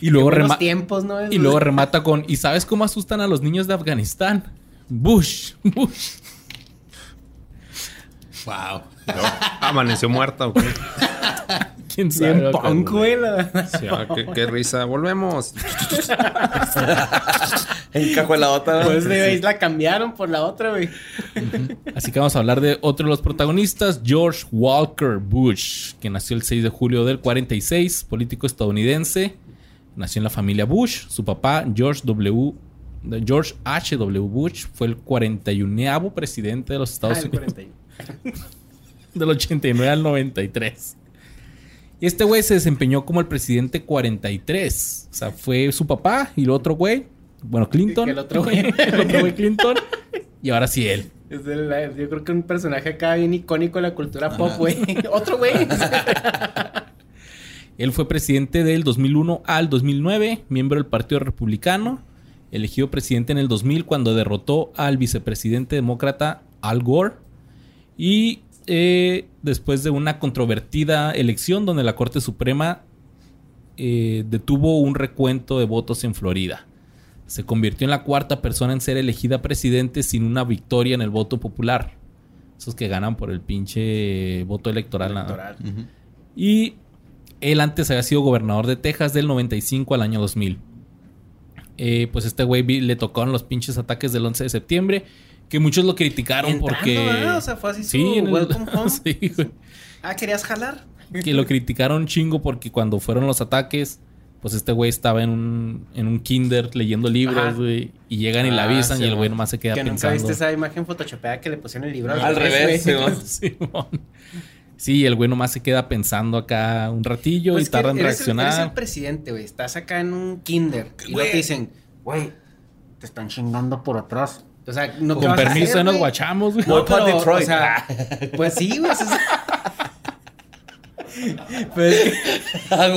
Y luego, Qué buenos rema- tiempos, ¿no? y luego remata con, ¿y sabes cómo asustan a los niños de Afganistán? Bush, Bush. Wow. Luego, Amaneció muerta, güey. (laughs) ¿Quién sabe? Bien punk, güey. la- Sí, ah, qué, qué risa. Volvemos. (laughs) Encajó en la otra. Pues de ahí la cambiaron por la otra, güey. Así que vamos a hablar de otro de los protagonistas, George Walker Bush, que nació el 6 de julio del 46, político estadounidense. Nació en la familia Bush. Su papá, George W. George H. W. Bush, fue el 41 presidente de los Ah, Estados el Unidos. 41. (laughs) Del 89 al 93. Y este güey se desempeñó como el presidente 43. O sea, fue su papá y el otro güey. Bueno, Clinton. El otro güey. (laughs) el otro güey Clinton. Y ahora sí él. Es el- yo creo que un personaje acá bien icónico de la cultura pop, güey. (laughs) Otro güey. Él fue presidente del 2001 al 2009, miembro del Partido Republicano, elegido presidente en el 2000 cuando derrotó al vicepresidente demócrata Al Gore y eh, después de una controvertida elección donde la Corte Suprema eh, detuvo un recuento de votos en Florida. Se convirtió en la cuarta persona en ser elegida presidente sin una victoria en el voto popular. Esos que ganan por el pinche voto electoral. Y él antes había sido gobernador de Texas del 95 al año 2000. Eh, pues este güey le tocaron los pinches ataques del 11 de septiembre. Que muchos lo criticaron Entrando, porque. ¿verdad? O sea, fue así su en el- welcome (laughs) home. sí, güey. Ah, ¿querías jalar? Que lo criticaron chingo porque cuando fueron los ataques, pues este güey estaba en un, en un kinder leyendo libros, güey. Y llegan y le Ah, avisan sí, y el güey nomás se queda Que nunca pensando. viste esa imagen photoshopeada que le pusieron el libro Al revés, sí, man. (laughs) Simón. Sí, el güey nomás se queda pensando acá un ratillo Pues y tarda en el- reaccionar. eres el presidente, güey. Estás acá en un kinder. Y luego te dicen, güey, te están chingando por atrás. O sea, no ¿qué Con permiso, hacer, nos guachamos, güey. Voy pa' pero, Detroit. o sea, (laughs) pues sí, güey. (laughs) Pues Ah,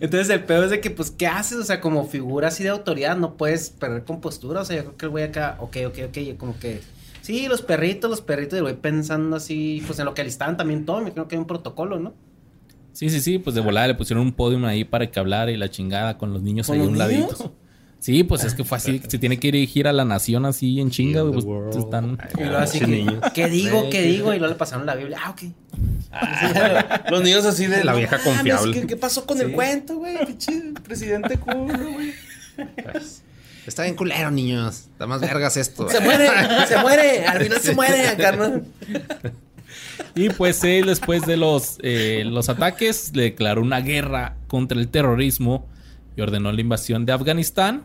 entonces el peor es de que, pues, ¿qué haces? O sea, como figura así de autoridad, no puedes perder compostura. O sea, yo creo que el güey acá, ok, ok, ok, y como que, sí, los perritos, los perritos, y el güey pensando así, pues en lo que alistaban también todo, me creo que hay un protocolo, ¿no? Sí, sí, sí, pues de volada le pusieron un podium ahí para que hablara y la chingada con los niños ¿Con ahí a un niños? ladito. Sí, pues es que fue así, se tiene que dirigir a la nación así en chinga, güey, pues están... Y luego así que. ¿qué digo, qué digo? Y luego le pasaron la Biblia, ah, ok. (laughs) Los niños así de. La vieja "No mames, confiable". ¿Qué, qué pasó con el cuento, güey? Pinche presidente culo, güey. Está bien culero, niños. Está más vergas esto. Se muere, se muere. Al final se muere, ¿no? Y pues él después de los, eh, los ataques le declaró una guerra contra el terrorismo y ordenó la invasión de Afganistán.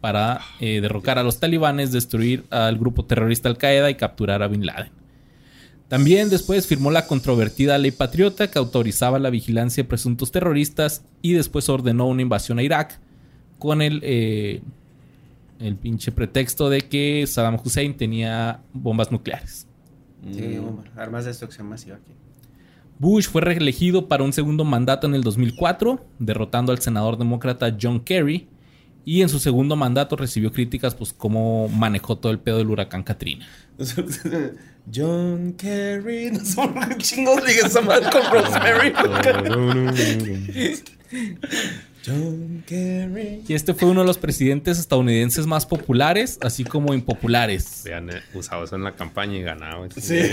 para eh, derrocar a los talibanes, destruir al grupo terrorista Al Qaeda y capturar a Bin Laden. También después firmó la controvertida Ley Patriota que autorizaba la vigilancia de presuntos terroristas y después ordenó una invasión a Irak con el, eh, el pinche pretexto de que Saddam Hussein tenía bombas nucleares. Sí, bomba, armas de destrucción masiva aquí. Bush fue reelegido para un segundo mandato en el 2004, derrotando al senador demócrata John Kerry, y en su segundo mandato recibió críticas pues cómo manejó todo el pedo del huracán Katrina. (laughs) John Kerry. (laughs) No son chingos ligas esa madre con Rosemary. (laughs) John Kerry. Y este fue uno de los presidentes estadounidenses más populares, así como impopulares. Habían eh, usado eso en la campaña y ganado. Sí. (laughs)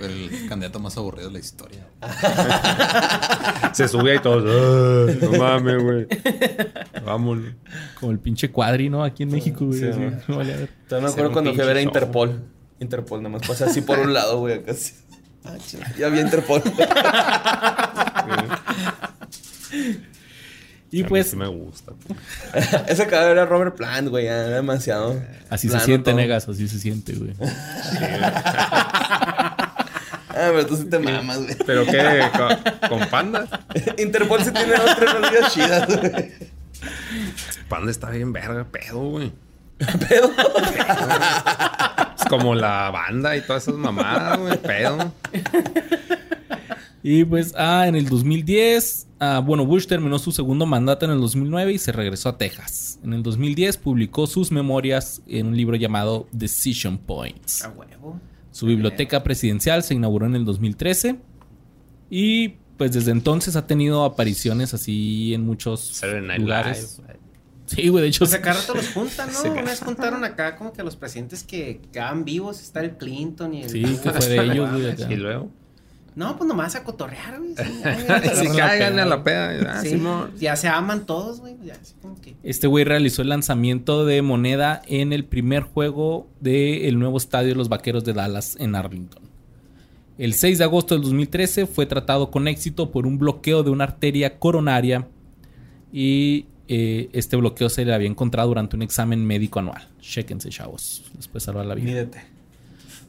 el candidato más aburrido de la historia. (laughs) Se subía y todo. "Ah, No mames, güey. Vámonos. Como el pinche cuadri, ¿no? Aquí en México, güey. sí, así, man. no vale a ver. Todavía me acuerdo cuando fui a ver a show. Interpol. Interpol, nada más pasé así por un lado, güey, acá. Ah, ya vi Interpol. Y A mí pues Sí me gusta. (laughs) Ese cadáver era Robert Plant, güey, ya era demasiado. así se siente, todo. negas, así se siente, güey. (laughs) Ah, pero tú sí te mamas, güey. ¿Pero qué? ¿Con, con Panda? Interpol sí tiene dos, tres rolillas chidas, güey. Panda está bien verga, pedo, güey. (laughs) Pedo. Es como la banda y todas esas mamadas, güey. Pedo. Y pues, ah, en el 2010, ah, bueno, Bush terminó su segundo mandato en el 2009 y se regresó a Texas. En el 2010 publicó sus memorias en un libro llamado Decision Points. A huevo. Su biblioteca presidencial se inauguró en el 2013 y pues desde entonces ha tenido apariciones así en muchos lugares. Live. Sí, güey, de hecho Pues acá rato los juntan, ¿no? (laughs) Sí. Una vez juntaron acá como que a los presidentes que quedaban vivos. Está el Clinton y el... Sí, (laughs) que fue de ellos, güey, acá. Y luego. No, pues nomás a cotorrear, güey. Sí, (laughs) Si caigan a la peda. Ah, Sí, ya se aman todos, güey. Ya, así como que... Este güey realizó el lanzamiento de moneda en el primer juego del nuevo estadio de los Vaqueros de Dallas en Arlington. El 6 de agosto del 2013 fue tratado con éxito por un bloqueo de una arteria coronaria y eh, este bloqueo se le había encontrado durante un examen médico anual. Chéquense, chavos. Después salvar la vida. Mídete.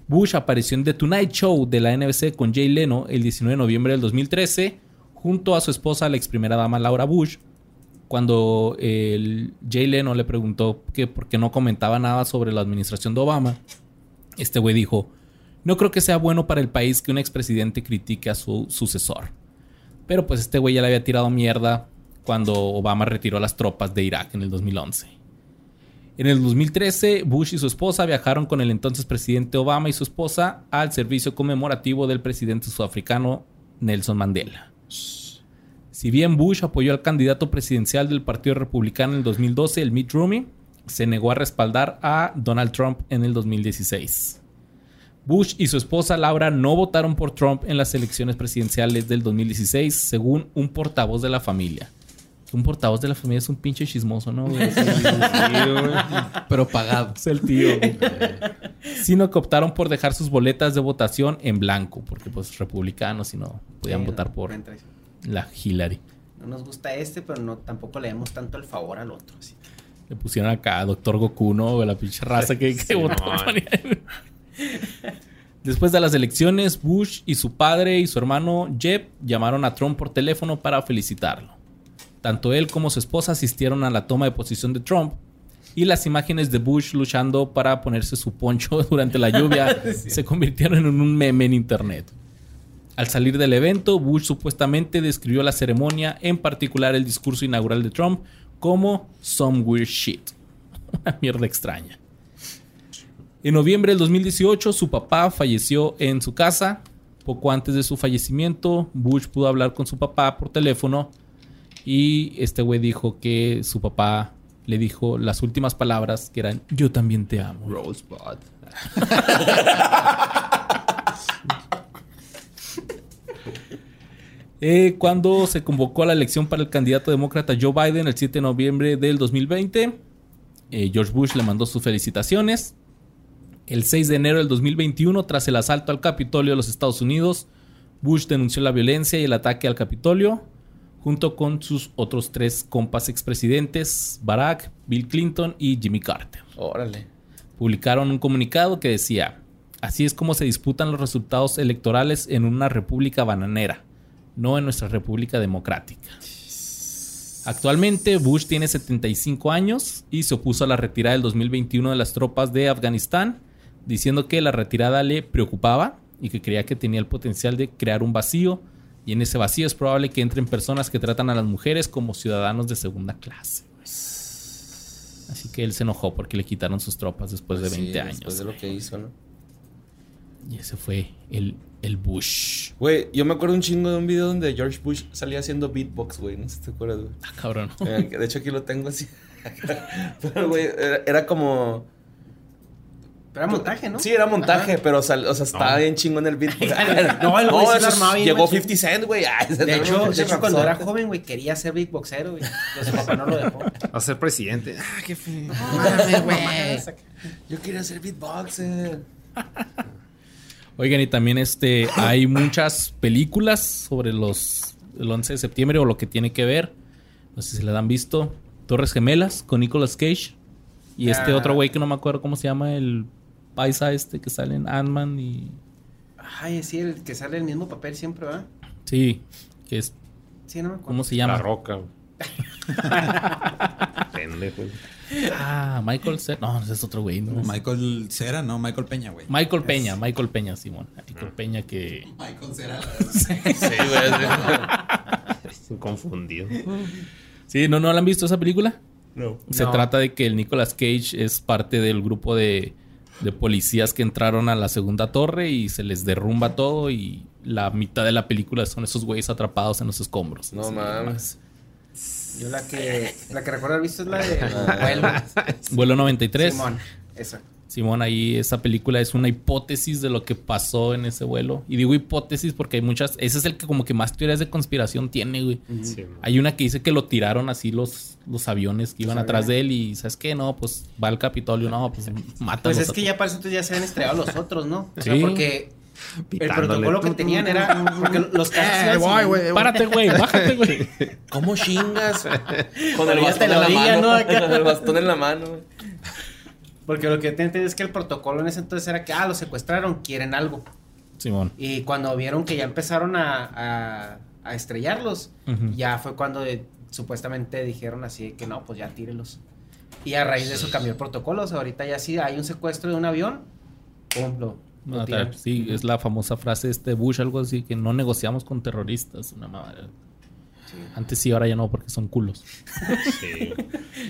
Bush apareció en The Tonight Show de la NBC con Jay Leno el 19 de noviembre del 2013 junto a su esposa, la ex primera dama Laura Bush. Cuando Jay Leno le preguntó que por qué no comentaba nada sobre la administración de Obama, este güey dijo, no creo que sea bueno para el país que un expresidente critique a su sucesor. Pero pues este güey ya le había tirado mierda cuando Obama retiró las tropas de Irak en el 2011. En el 2013, Bush y su esposa viajaron con el entonces presidente Obama y su esposa al servicio conmemorativo del presidente sudafricano Nelson Mandela. Si bien Bush apoyó al candidato presidencial del Partido Republicano en el 2012, el Mitt Romney, se negó a respaldar a Donald Trump en el 2016. Bush y su esposa Laura no votaron por Trump en las elecciones presidenciales del 2016, según un portavoz de la familia. Un portavoz de la familia es un pinche chismoso, ¿no? güey? (laughs) Sí, güey. Pero pagado. Es el tío. güey. Sino que optaron por dejar sus boletas de votación en blanco, porque pues republicanos y no podían Sí, votar no, por la Hillary. No nos gusta este, pero no tampoco le demos tanto el favor al otro. así. Le pusieron acá a Doctor Goku, ¿no? La pinche raza que, que Sí, votó. Después de las elecciones, Bush y su padre y su hermano Jeb llamaron a Trump por teléfono para felicitarlo. Tanto él como su esposa asistieron a la toma de posición de Trump y las imágenes de Bush luchando para ponerse su poncho (laughs) durante la lluvia (laughs) se convirtieron en un meme en internet. Al salir del evento, Bush supuestamente describió la ceremonia, en particular el discurso inaugural de Trump, como some weird shit. (laughs) Una mierda extraña. En noviembre del 2018, su papá falleció en su casa. Poco antes de su fallecimiento, Bush pudo hablar con su papá por teléfono y este güey dijo que su papá le dijo las últimas palabras que eran yo también te amo. Rosebud. (laughs) Eh, cuando se convocó a la elección para el candidato demócrata Joe Biden el 7 de noviembre del 2020, eh, George Bush le mandó sus felicitaciones. El 6 de enero del 2021, tras el asalto al Capitolio de los Estados Unidos, Bush denunció la violencia y el ataque al Capitolio. Junto con sus otros tres compas expresidentes, Barack, Bill Clinton y Jimmy Carter. Órale. Publicaron un comunicado que decía, así es como se disputan los resultados electorales en una república bananera, no en nuestra república democrática. Actualmente Bush tiene 75 años y se opuso a la retirada del 2021 de las tropas de Afganistán, diciendo que la retirada le preocupaba y que creía que tenía el potencial de crear un vacío y en ese vacío es probable que entren personas que tratan a las mujeres como ciudadanos de segunda clase. Así que él se enojó porque le quitaron sus tropas después de 20 Sí, años. Después de lo que hizo, ¿no? Y ese fue el, el Bush. Güey, yo me acuerdo un chingo de un video donde George Bush salía haciendo beatbox, güey. No sé si te acuerdas, güey. Ah, cabrón. Eh, De hecho, aquí lo tengo así. (laughs) Pero, güey, era, era como. Pero era montaje, ¿no? Sí, era montaje, Ajá. pero, sal- o sea, estaba bien chingo en el beatbox. (laughs) No, el güey la armaba bien Llegó machín. 50 Cent, güey. Ese De hecho, de hecho cuando era joven, güey, quería ser beatboxero, güey. Pero su papá no lo dejó. (laughs) A ser presidente. Ah, qué feo. Mames, güey. Yo quería ser beatboxer. Oigan, y también este hay muchas películas sobre los el 11 de septiembre o lo que tiene que ver. No sé si le han visto. Torres Gemelas con Nicolas Cage. Y este Ah. otro güey que no me acuerdo cómo se llama, el paisa este que sale en Ant-Man y... Ay, sí, el que sale el mismo papel siempre, ¿va? Sí, que es... Sí, no me acuerdo. ¿Cómo se La llama? roca. güey. (laughs) Pendejo. Ah, Michael Cera. No, ese es otro güey. ¿no? Michael Cera, no, Michael Peña, güey. Michael Peña, Michael Peña, Simón. Michael Peña que... Michael Cera. Sí, güey. Estoy confundido. Sí, ¿no, ¿no la han visto esa película? No. Se No. trata de que el Nicolas Cage es parte del grupo de, de policías que entraron a la segunda torre y se les derrumba todo y la mitad de la película son esos güeyes atrapados en los escombros. No mames. Yo la que, la que recuerdo haber visto es la de (laughs) Vuelo. Vuelo 93. Simón, esa. Simón, ahí esa película es una hipótesis de lo que pasó en ese vuelo. Y digo hipótesis porque hay muchas... Ese es el que como que más teorías de conspiración tiene, güey. Sí. Hay una que dice que lo tiraron así los, los aviones que iban atrás de él y ¿sabes qué? No, pues va al Capitolio. No, pues (laughs) mátalo. Pues es que ya para eso entonces ya se habían estrellado los otros, ¿no? O sea, Sí. porque el protocolo que tenían era... Porque los casos... Eh, voy, güey. Párate, güey, bájate, güey. ¿Cómo chingas? Con el bastón la en la orilla, mano. ¿no? (laughs) Acá. Con el bastón en la mano. Porque lo que te entiendes es que el protocolo en ese entonces era que, ah, los secuestraron, quieren algo. Simón. Y cuando vieron que ya empezaron a, a, a estrellarlos, ya fue cuando eh, supuestamente dijeron así que no, pues ya tírelos. Y a raíz de eso cambió el protocolo. O sea, ahorita ya sí hay un secuestro de un avión, pum, lo, lo No, tiran. tal- sí, es la famosa frase de este Bush, algo así, que no negociamos con terroristas. Una madre. Antes sí, ahora ya no, porque son culos. (laughs) Sí.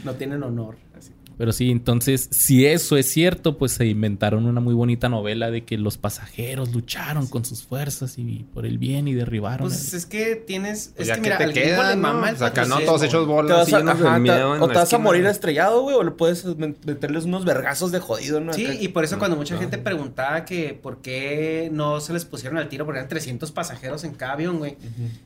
No tienen honor. así. Pero sí, entonces, si eso es cierto, pues se inventaron una muy bonita novela de que los pasajeros lucharon con sus fuerzas y por el bien y derribaron. Pues el- es que tienes. Pues es ya que que mira, te al gringo queda, le ¿no? acá todos hechos Te bolas vas a, ajá, te- miedo en o te vas a morir estrellado, güey, o le puedes meterles unos vergazos de jodido, ¿no? Sí, Acá. y por eso cuando mucha gente preguntaba que por qué no se les pusieron al tiro, porque eran 300 pasajeros en cada avión, güey.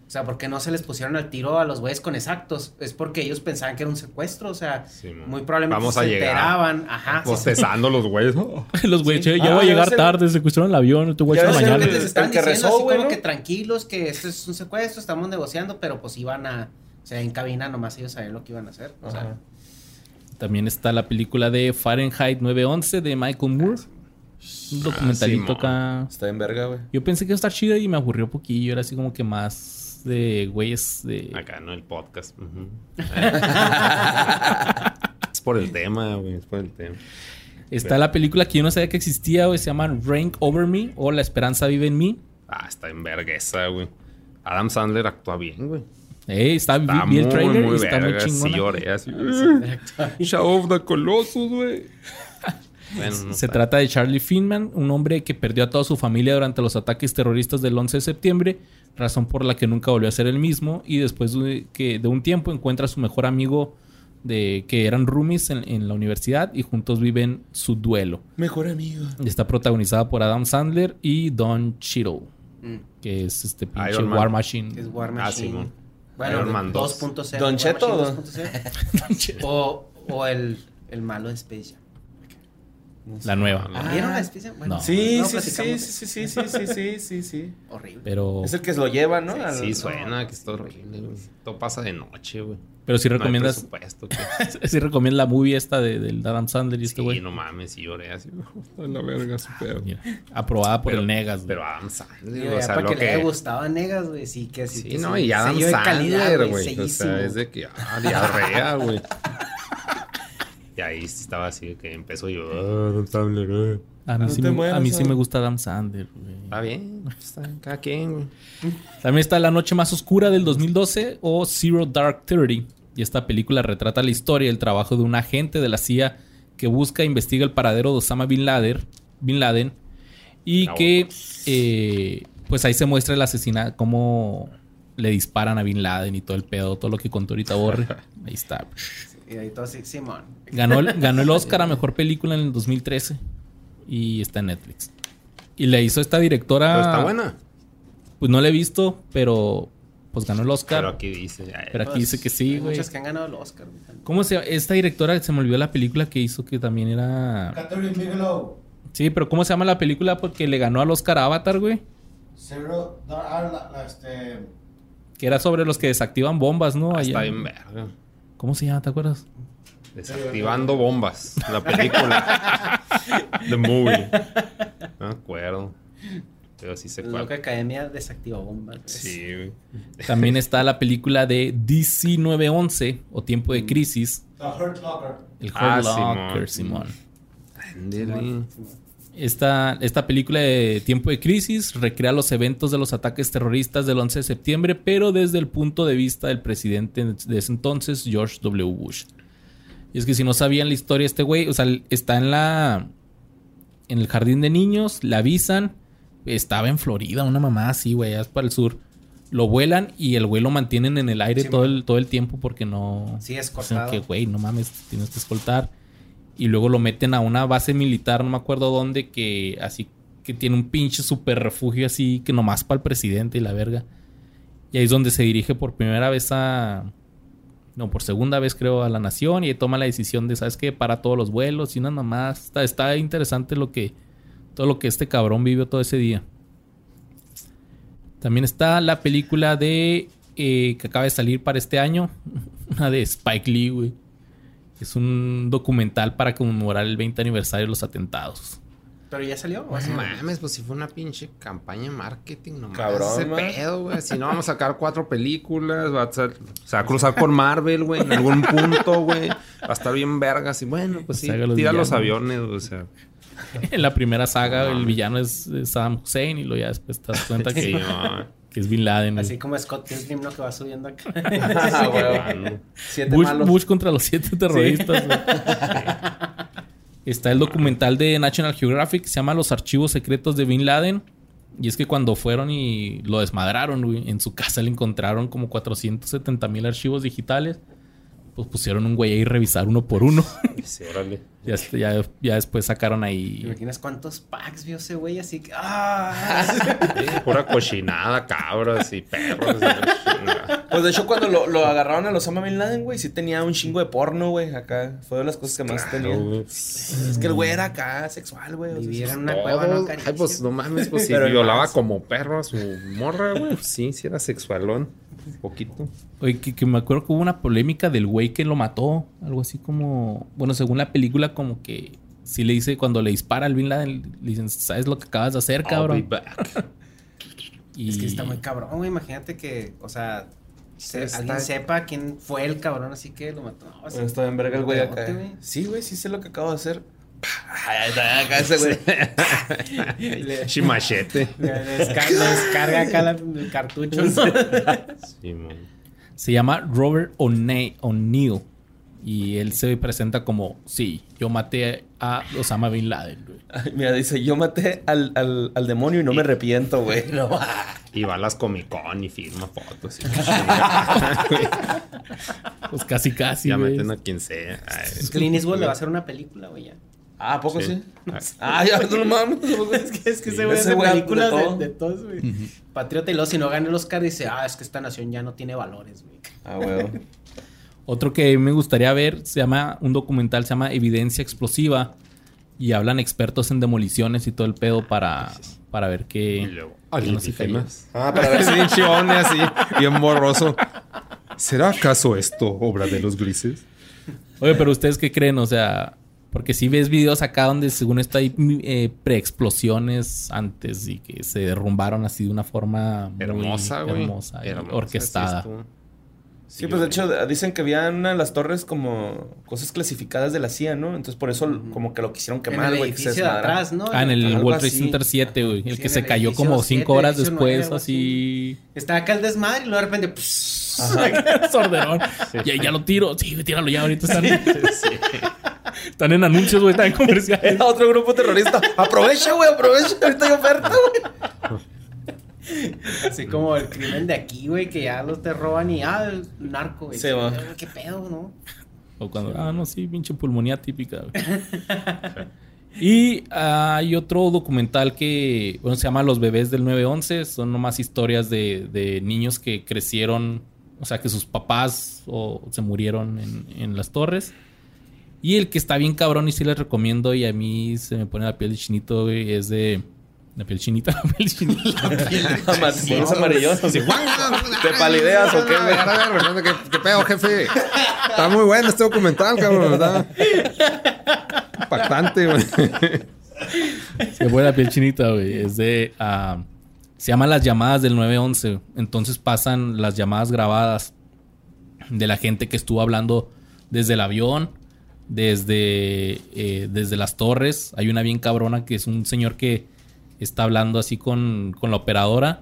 O sea, ¿por qué no se les pusieron al tiro a los güeyes con exactos? Es porque ellos pensaban que era un secuestro, o sea, Sí, muy probablemente Vamos a llegar. enteraban. Ajá. sí, sí. Bostezando los güeyes. Oh. (laughs) los güeyes, Sí. "Che, ya Ah, voy a llegar ves el- tarde, secuestraron el avión, te voy a Ya echar ves el- mañana. les el que diciendo rezó, así güey, como ¿no? que tranquilos, que esto es un secuestro, estamos negociando, pero pues iban a, o sea, en cabina nomás ellos sabían lo que iban a hacer. O sea. También está la película de Fahrenheit 911 de Michael Moore. Un documentalito Simón. acá. Está en verga, güey. Yo pensé que iba a estar chido y me aburrió poquillo. Era así como que más de güeyes de... Acá, ¿no? El podcast. Es (laughs) por el tema, güey. Es por el tema. Está la película que yo no sabía que existía, güey. Se llama Rain Over Me o La Esperanza Vive en Mí. Ah, está en vergüenza, güey. Adam Sandler actúa bien, güey. Eh, está, Está vi el muy, trailer y está muy verga. Sí, lloré así. (laughs) Shadow of the Colossus, güey. (laughs) Bueno, no Se trata de Charlie Finman, un hombre que perdió a toda su familia durante los ataques terroristas del 11 de septiembre, razón por la que nunca volvió a ser el mismo y después de, que de un tiempo encuentra a su mejor amigo de que eran roomies en, en la universidad y juntos viven su duelo. Mejor amigo. Está protagonizada por Adam Sandler y Don Cheadle, mm, que es este pinche Iron Man. War Machine. es War Ah, Machine. Simón. bueno, Iron Man 2. 2.0. Don Cheto, Machine 2.0. (laughs) o, o el, el malo de Space Jam. La nueva. Ah. ¿Vieron la especie? Bueno, No. Sí, no sí, sí, sí, sí, sí, sí, sí, sí, sí, sí. Horrible. Pero, Es el que se lo lleva, ¿no? Al- Sí, suena que está horrible, güey. Todo pasa de noche, güey. pero sí No hay recomiendas, que- (laughs) sí recomiendas la movie esta de, del Adam Sandler y este Sí, güey. no mames, sí lloré así. (laughs) La verga, su pedo. Mira, aprobada por Pero- el Negas. güey. Pero Adam Sandler, o ya sea, para lo que, le haya que... gustado a Negas, güey, sí que sí. Sí, que no, sí, y Adam Sandler, güey. O sea, es de que, ah, diarrea, güey. (laughs) Y ahí estaba así que empezó yo, ah, Adam Sandler, eh. A mí, No sí, me, mueras, a mí sí Adam. me gusta Adam Sandler. güey. Está bien, pues, está bien, cada quien, güey. También está La Noche Más Oscura del 2012 o Zero Dark Thirty. Y esta película retrata la historia y el trabajo de un agente de la CIA que busca e investiga el paradero de Osama Bin Laden, Bin Laden y Ah, que eh, pues ahí se muestra el asesinato, cómo le disparan a Bin Laden y todo el pedo, todo lo que contó ahorita Borre. (laughs) Ahí está. Y ahí todo así, Simón. Ganó el, (laughs) ganó el Oscar a Mejor Película en el 2013 y está en Netflix. Y le hizo esta directora... Pero está buena. Pues no la he visto, pero pues ganó el Oscar. Pero aquí dice, ay, Pero aquí Pues, dice que sí, hay güey. Muchas que han ganado el Oscar. güey. ¿Cómo se llama? Esta directora se me olvidó la película que hizo que también era. Catherine Bigelow. Sí, pero ¿cómo se llama la película? Porque le ganó al Oscar a Avatar, güey. Zero. Dar- ah, la, la, este. Que era sobre los que desactivan bombas, ¿no? ah, Allá. está bien verga. ¿Cómo se llama? ¿Te acuerdas? Desactivando bombas. La película. (laughs) The movie. No me acuerdo. Pero sí cuál. loca academia desactiva bombas. Sí, güey. También (laughs) está la película de DC 911 o Tiempo de Crisis. The Hurt Locker. El Hurt Ah, Locker, Simón. Simón. Ándale. Esta, esta película de Tiempo de Crisis recrea los eventos de los ataques terroristas del 11 de septiembre, pero desde el punto de vista del presidente de ese entonces, George W. Bush. Y es que si no sabían la historia, este güey, o sea, está en la. En el jardín de niños, le avisan. Estaba en Florida, una mamá así, güey, es para el sur. Lo vuelan y el güey lo mantienen en el aire Sí, todo, el, todo el tiempo porque no. Sí, o sea, escoltado. que, güey, no mames, tienes que escoltar. Y luego lo meten a una base militar, no me acuerdo dónde, que así que tiene un pinche super refugio así que nomás para el presidente y la verga. Y ahí es donde se dirige por primera vez a. No, por segunda vez creo a la nación y toma la decisión de, ¿sabes qué? Para todos los vuelos y una mamás. Está, está interesante lo que. Todo lo que este cabrón vivió todo ese día. También está la película de. eh, que acaba de salir para este año. (laughs) Una de Spike Lee, güey. Es un documental para conmemorar el 20 aniversario de los atentados. Pero ya salió. ¿o así? No mames, pues si fue una pinche campaña de marketing, no mames. Cabrón, ese man. pedo, güey. Si no, vamos a sacar cuatro películas, va a ser- se va a cruzar con Marvel, güey, en algún punto, güey. Va a estar bien vergas. Y bueno, pues sí, tira los aviones, o sea. (laughs) En la primera saga, el villano es, es Saddam Hussein y luego ya después te das cuenta (laughs) Sí, que, no. Que es Bin Laden. Así como Scott Pilgrim, ¿no? Que va subiendo acá. (laughs) Ah. Mano. Siete Bush, malos. Bush contra los siete terroristas. (laughs) Está el documental de National Geographic que se llama Los archivos secretos de Bin Laden. Y es que cuando fueron y lo desmadraron, güey, en su casa le encontraron como 470 mil archivos digitales. Pues pusieron un güey ahí a revisar uno por uno. (laughs) Sí, órale. ya, ya, ya después sacaron ¿Te ahí. imaginas cuántos packs vio ese güey? Así que. ¡Ah! Sí, pura cochinada, cabras y perros. y. Pues de hecho, cuando lo, lo agarraron a los Osama Bin Laden, güey, sí tenía un chingo de porno, güey, acá. Fue de las cosas que más tenía. Claro, güey. Es que el güey era acá sexual, güey. o sea, Vivir en una cueva, no caricia. Ay, pues no mames, pues si violaba más. como perro a su morra, güey. Pues, sí, sí era sexualón. Un poquito. Oye, que, que me acuerdo que hubo una polémica del güey que lo mató. Algo así como. Bueno, según la película, como que. Sí le dice, cuando le dispara al Bin Laden, le dicen, ¿sabes lo que acabas de hacer, I'll be cabrón? back. (laughs) Y Es que está muy cabrón, güey. Imagínate que, o sea, se- Está- alguien sepa quién fue el cabrón, así que lo mató. No, Bueno, está en verga el güey acá. güey. Sí, güey, sí sé lo que acabo de hacer. Acá ese güey. (laughs) Le, Chimachete. le desca- le descarga acá la- el cartucho. ¿no? Sí, man. Se llama Robert O'Ne- O'Neill. Y él se presenta como, sí, yo maté a Osama Bin Laden, güey. Mira, dice, yo maté al, al, al demonio y no me arrepiento, güey. (laughs) No, Y va a las Comic Con y firma fotos. y. (laughs) Pues casi, casi, ya güey. meten a quien sea. Clint Eastwood le va a hacer una película, güey, ya. Ah, ¿a poco sí? Sí. Ah, (laughs) ya, no mames. Es que, es que Sí, ese güey ese películas de de, todo. de todos, güey. Patriota y luego si no gana el Oscar dice, ah, es que esta nación ya no tiene valores, güey. Ah, güey. (laughs) Otro que me gustaría ver se llama, un documental se llama Evidencia Explosiva. Y hablan expertos en demoliciones y todo el pedo para, para ver Y qué. luego, que no se alienígenas. Ah, para ver si chivón, así, bien borroso. ¿Será acaso esto obra de los grises? Oye, pero ustedes qué creen, o sea, porque si ves videos acá donde según esto hay eh, preexplosiones antes y que se derrumbaron así de una forma Hermosa, güey. hermosa orquestada. sí pues de hecho dicen que había una de las torres como cosas clasificadas de la CIA, ¿no? Entonces por eso como que lo quisieron En quemar, el güey. que atrás, ¿no? Ah, en el Algo World Trade así. Center 7, güey. El Sí, que se el cayó como siete, 5 horas después, así. Está acá el desmadre y luego de repente... pss, (laughs) Sorderón. Ya, ya lo tiro. Sí, tíralo ya. Ahorita están, están en anuncios, güey. Están en comerciales. Era otro grupo terrorista. aprovecha, güey, aprovecha. Ahorita hay oferta, güey. Así como el crimen de aquí, güey, que ya los te roban y... Ah, el narco, güey. Se va. ¿Qué pedo, no? O cuando, ah, no, sí, pinche pulmonía típica. güey. (laughs) y hay otro documental que, bueno, se llama Los bebés del 911. Son nomás historias de, de niños que crecieron, o sea, que sus papás o se murieron en, en las torres. Y el que está bien cabrón y sí les recomiendo y a mí se me pone la piel de chinito, güey, es de... La piel chinita, (laughs) la piel chinita. Amarillos (laughs) amarillosos. ¿Te palideas o ¿qué, qué pedo, jefe? Está muy bueno este documental, cabrón, ¿verdad? Impactante, güey. Se fue la piel chinita, güey. Es de. ah, se llama Las llamadas del 911. Entonces pasan las llamadas grabadas de la gente que estuvo hablando desde el avión, desde, eh, desde las torres. Hay una bien cabrona que es un señor que está hablando así con, con la operadora.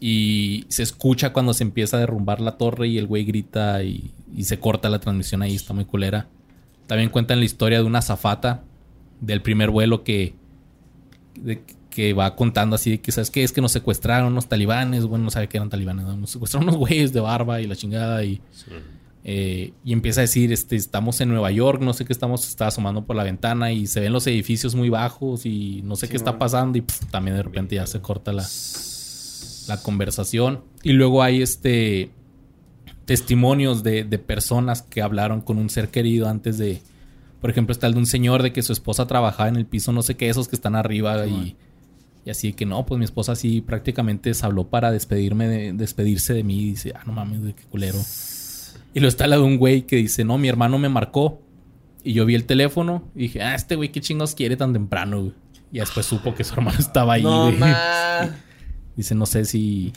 Y se escucha cuando se empieza a derrumbar la torre y el güey grita y, y se corta la transmisión ahí, está muy culera. También cuentan la historia de una zafata del primer vuelo que, de- que va contando así que, ¿sabes qué? Es que nos secuestraron unos talibanes, bueno, no sabe que eran talibanes, ¿no? nos secuestraron unos güeyes de barba y la chingada y, eh, y empieza a decir, este, estamos en Nueva York, no sé qué estamos, está asomando por la ventana y se ven los edificios muy bajos y no sé qué está pasando y pf, también de repente ya se corta la, la conversación. Y luego hay este testimonios de, de personas que hablaron con un ser querido antes de... Por ejemplo, está el de un señor de que su esposa trabajaba en el piso, no sé qué, esos que están arriba y, y así de que no, pues mi esposa sí prácticamente se habló para despedirme de, despedirse de mí y dice, ah, no mames, de qué culero. Y luego está la de un güey que dice, no, mi hermano me marcó y yo vi el teléfono y dije, ah, este güey qué chingos quiere tan temprano, güey. Y después supo que su (laughs) hermano estaba ahí, No, güey. ma. (laughs) Dice, no sé si.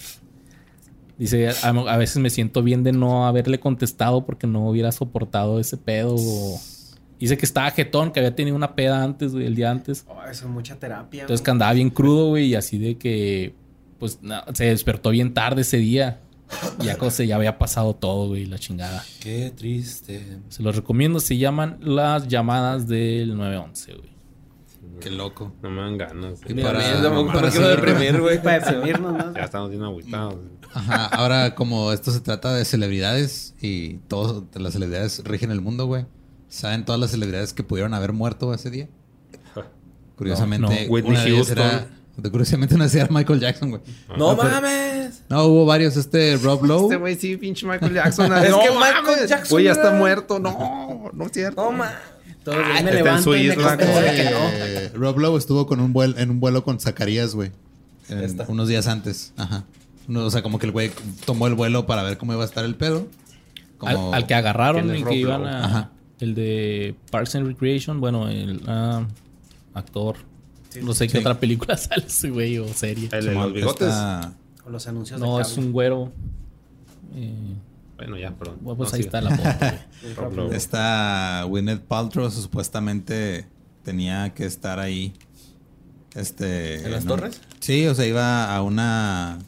Dice, a, a veces me siento bien de no haberle contestado porque no hubiera soportado ese pedo. o- Dice que estaba jetón, que había tenido una peda antes, güey, el día antes. Oh, eso es mucha terapia, Entonces que andaba bien crudo, güey, y así de que. Pues no, se despertó bien tarde ese día. Y ya, cosa, ya había pasado todo, güey, la chingada. Qué triste. Se los recomiendo, se llaman las llamadas del 911, güey. Qué loco. No me dan ganas. Y Ni para- para me quiero deprimir, güey. Para deprimirnos, ¿no? Ya estamos bien aguitados. Ajá, ahora como esto se trata de celebridades y todas las celebridades rigen el mundo, güey. ¿Saben todas las celebridades que pudieron haber muerto ese día? (laughs) Curiosamente, no. Whitney una de ellas Houston. era- curiosamente ellas era Michael Jackson, güey. No pero- mames. No, hubo varios. Este Rob Lowe. Este güey sí, pinche Michael Jackson. (laughs) Es No que Michael mames, Jackson Güey, ya está muerto. No, no es cierto. No mames. Todos los días Ah, me está en levanto su y me isla, Eh, que no. Rob Lowe estuvo con un vuelo, en un vuelo con Zacarías, güey. Unos días antes. Ajá. O sea, como que el güey tomó el vuelo para ver cómo iba a estar el pedo. Como... Al, al que agarraron ¿Quién es y que iban a. Ajá. El de Parks and Recreation, bueno, el ah, actor. No sé qué otra película (laughs) sale ese güey o serie. El de los bigotes. está- O los anuncios No, de es un güero. Eh, Bueno, ya, perdón. bueno, pues No, ahí sigue. está la foto. (laughs) Esta Gwyneth Paltrow supuestamente tenía que estar ahí. Este. ¿En las no- torres? Sí, o sea, iba a una.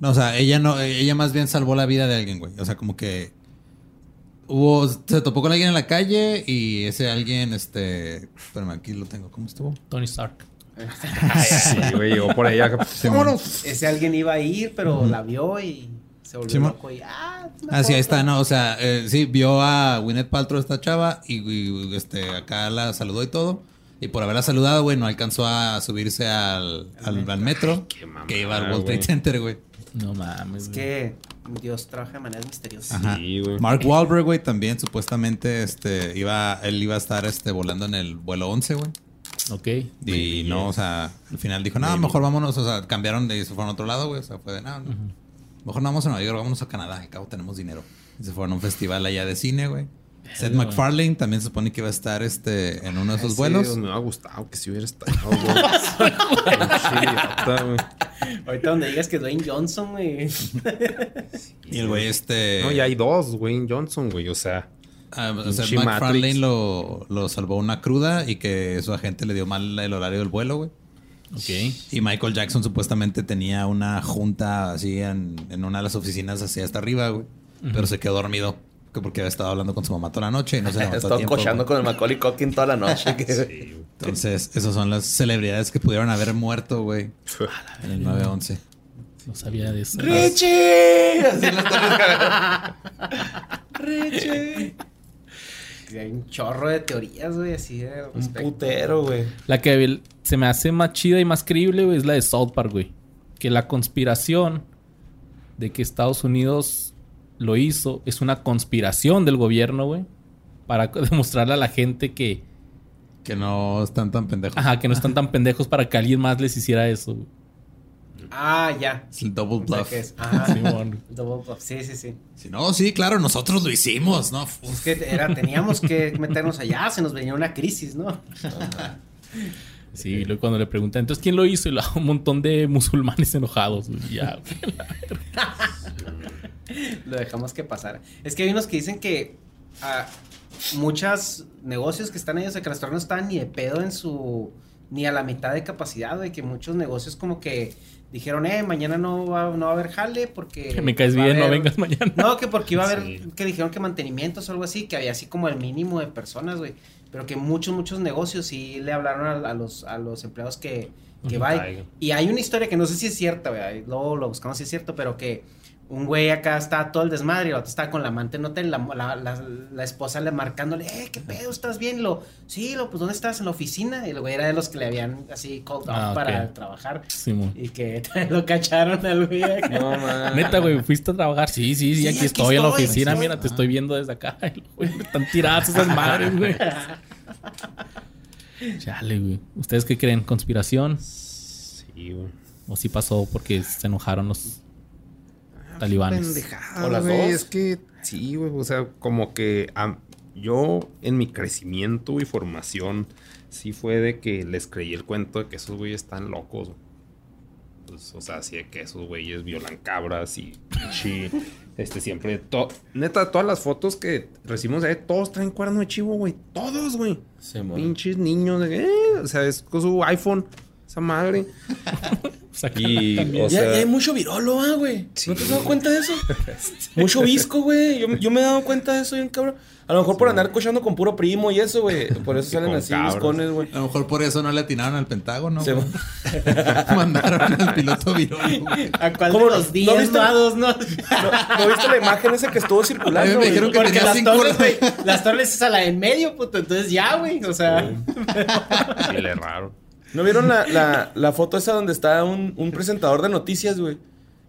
No, o sea, ella no, ella más bien salvó la vida de alguien, güey. O sea, como que hubo, se topó con alguien en la calle y ese alguien, este, espérame, aquí lo tengo. ¿Cómo estuvo? Tony Stark. Sí, güey, llegó por allá. (laughs) Vámonos. Ese alguien iba a ir, pero la vio y se volvió Simón. loco y ah, Ah, sí, ahí está, no, o sea, eh, sí, vio a Gwyneth Paltrow, esta chava, y, y, este, acá la saludó y todo. Y por haberla saludado, güey, no alcanzó a subirse al, al, al metro Qué mamada, que iba al World Trade. Center, güey. No mames. Es que Dios trabaja de maneras misteriosas. Ajá. Sí, güey. Mark Wahlberg, güey, también supuestamente este, iba, él iba a estar este, volando en el vuelo 11, güey. Ok. Y no, o sea, al final dijo, no, mejor vámonos, o sea, cambiaron y se fueron a otro lado, güey. O sea, fue de, no, no. Mejor no vamos a Nueva York, vámonos a Canadá, que cabo tenemos dinero. Y se fueron a un festival allá de cine, güey. Seth MacFarlane también se supone que iba a estar este, en uno de esos Ese, vuelos. Me ha gustado que si hubiera estado, (laughs) Ahorita donde digas que Dwayne Johnson, güey. Y el güey este... No, ya hay dos, Wayne Johnson, güey. O sea, Ah, o sea, McFarlane lo, lo salvó una cruda y que su agente le dio mal el horario del vuelo, güey. Ok. Y Michael Jackson supuestamente tenía una junta así en, en una de las oficinas así hasta arriba, güey. Pero se quedó dormido porque había estado hablando con su mamá toda la noche y no se (laughs) levantó a estado tiempo, cochando con el Macaulay Culkin toda la noche. (laughs) sí, güey. Entonces, esas son las celebridades que pudieron haber muerto, güey, en el 911. No sabía de eso. ¡Richie! (laughs) Así ¡Richie! Hay un chorro de teorías, güey, así de Un putero, güey. La que se me hace más chida y más creíble, güey, es la de South Park, güey. Que la conspiración de que Estados Unidos lo hizo es una conspiración del gobierno, güey. Para (laughs) demostrarle a la gente que, Que no están tan pendejos. ajá, que no están tan pendejos para que alguien más les hiciera eso. güey. Ah, ya. Es el double O sea bluff. (laughs) Simón. Double bluff. Sí, sí, sí. Si no, sí, claro, nosotros lo hicimos, ¿no? Es que era, teníamos que meternos allá, se nos venía una crisis, ¿no? Sí, y luego cuando le preguntan, entonces, ¿quién lo hizo? Y lo- un montón de musulmanes enojados. Ya. (laughs) Lo dejamos que pasara. Es que hay unos que dicen que ah, muchos negocios que están ahí, o sea, que los restaurantes no están ni de pedo en su. ni a la mitad de capacidad, de que muchos negocios como que dijeron, eh, mañana no va, no va a haber jale porque. (laughs) Me caes bien, no vengas mañana. No, que porque iba a haber, (laughs) Sí. que dijeron que mantenimientos o algo así, que había así como el mínimo de personas, güey. Pero que muchos, muchos negocios sí le hablaron a, a los, a los empleados que, que. Ay. Y hay una historia que no sé si es cierta, Luego lo buscamos si es cierto, pero que un güey acá estaba todo el desmadre y el otro estaba con la amante en hotel, la, la, la, la esposa le marcándole, eh, ¿qué pedo? ¿Estás bien? Y Lo, sí, lo, pues, ¿dónde estás? En la oficina. Y el güey era de los que le habían así called off Ah, para trabajar. Simón. Y que (laughs) lo cacharon al güey acá. No, man. Neta, güey, ¿fuiste a trabajar? Sí, sí, sí, Sí, aquí, aquí estoy en la oficina. sí. Mira, te estoy viendo desde acá. (laughs) Güey, están tiradas esas madres, güey. (laughs) Chale, güey. ¿Ustedes qué creen? ¿Conspiración? Sí, güey. ¿O sí pasó porque se enojaron los talibanes? Pendejada, ¿O las güey. dos? Es que sí, güey. O sea, como que yo en mi crecimiento y formación sí fue de que les creí el cuento de que esos güeyes están locos. Pues, o sea, sí de que esos güeyes violan cabras y pinche, (laughs) este siempre to- neta todas las fotos que recibimos ahí, todos traen cuerno de chivo, güey. Todos, güey. Pinches niños de eh, o sea, es con su iPhone esa madre. (laughs) Y, o Ya, sea, ya hay mucho virolo, ah, güey. Sí. ¿No te has dado cuenta de eso? (laughs) mucho visco, güey. Yo, yo me he dado cuenta de eso, bien cabrón. A lo mejor por andar cochando con puro primo y eso, güey. Por eso (laughs) salen así viscones, güey. A lo mejor por eso no le atinaron al Pentágono. Se-. Mandaron al piloto virolo. ¿A cuál ¿Cómo de los no días, viste- no a dos, no? ¿No, ¿no viste la imagen esa que estuvo A mí circulando, me dijeron que Porque tenía las cinco torres, güey, las torres es a la en medio, puto. Entonces ya, güey. O sea, sí, le raro. ¿No vieron la, la, la foto esa donde está un, un presentador de noticias, güey?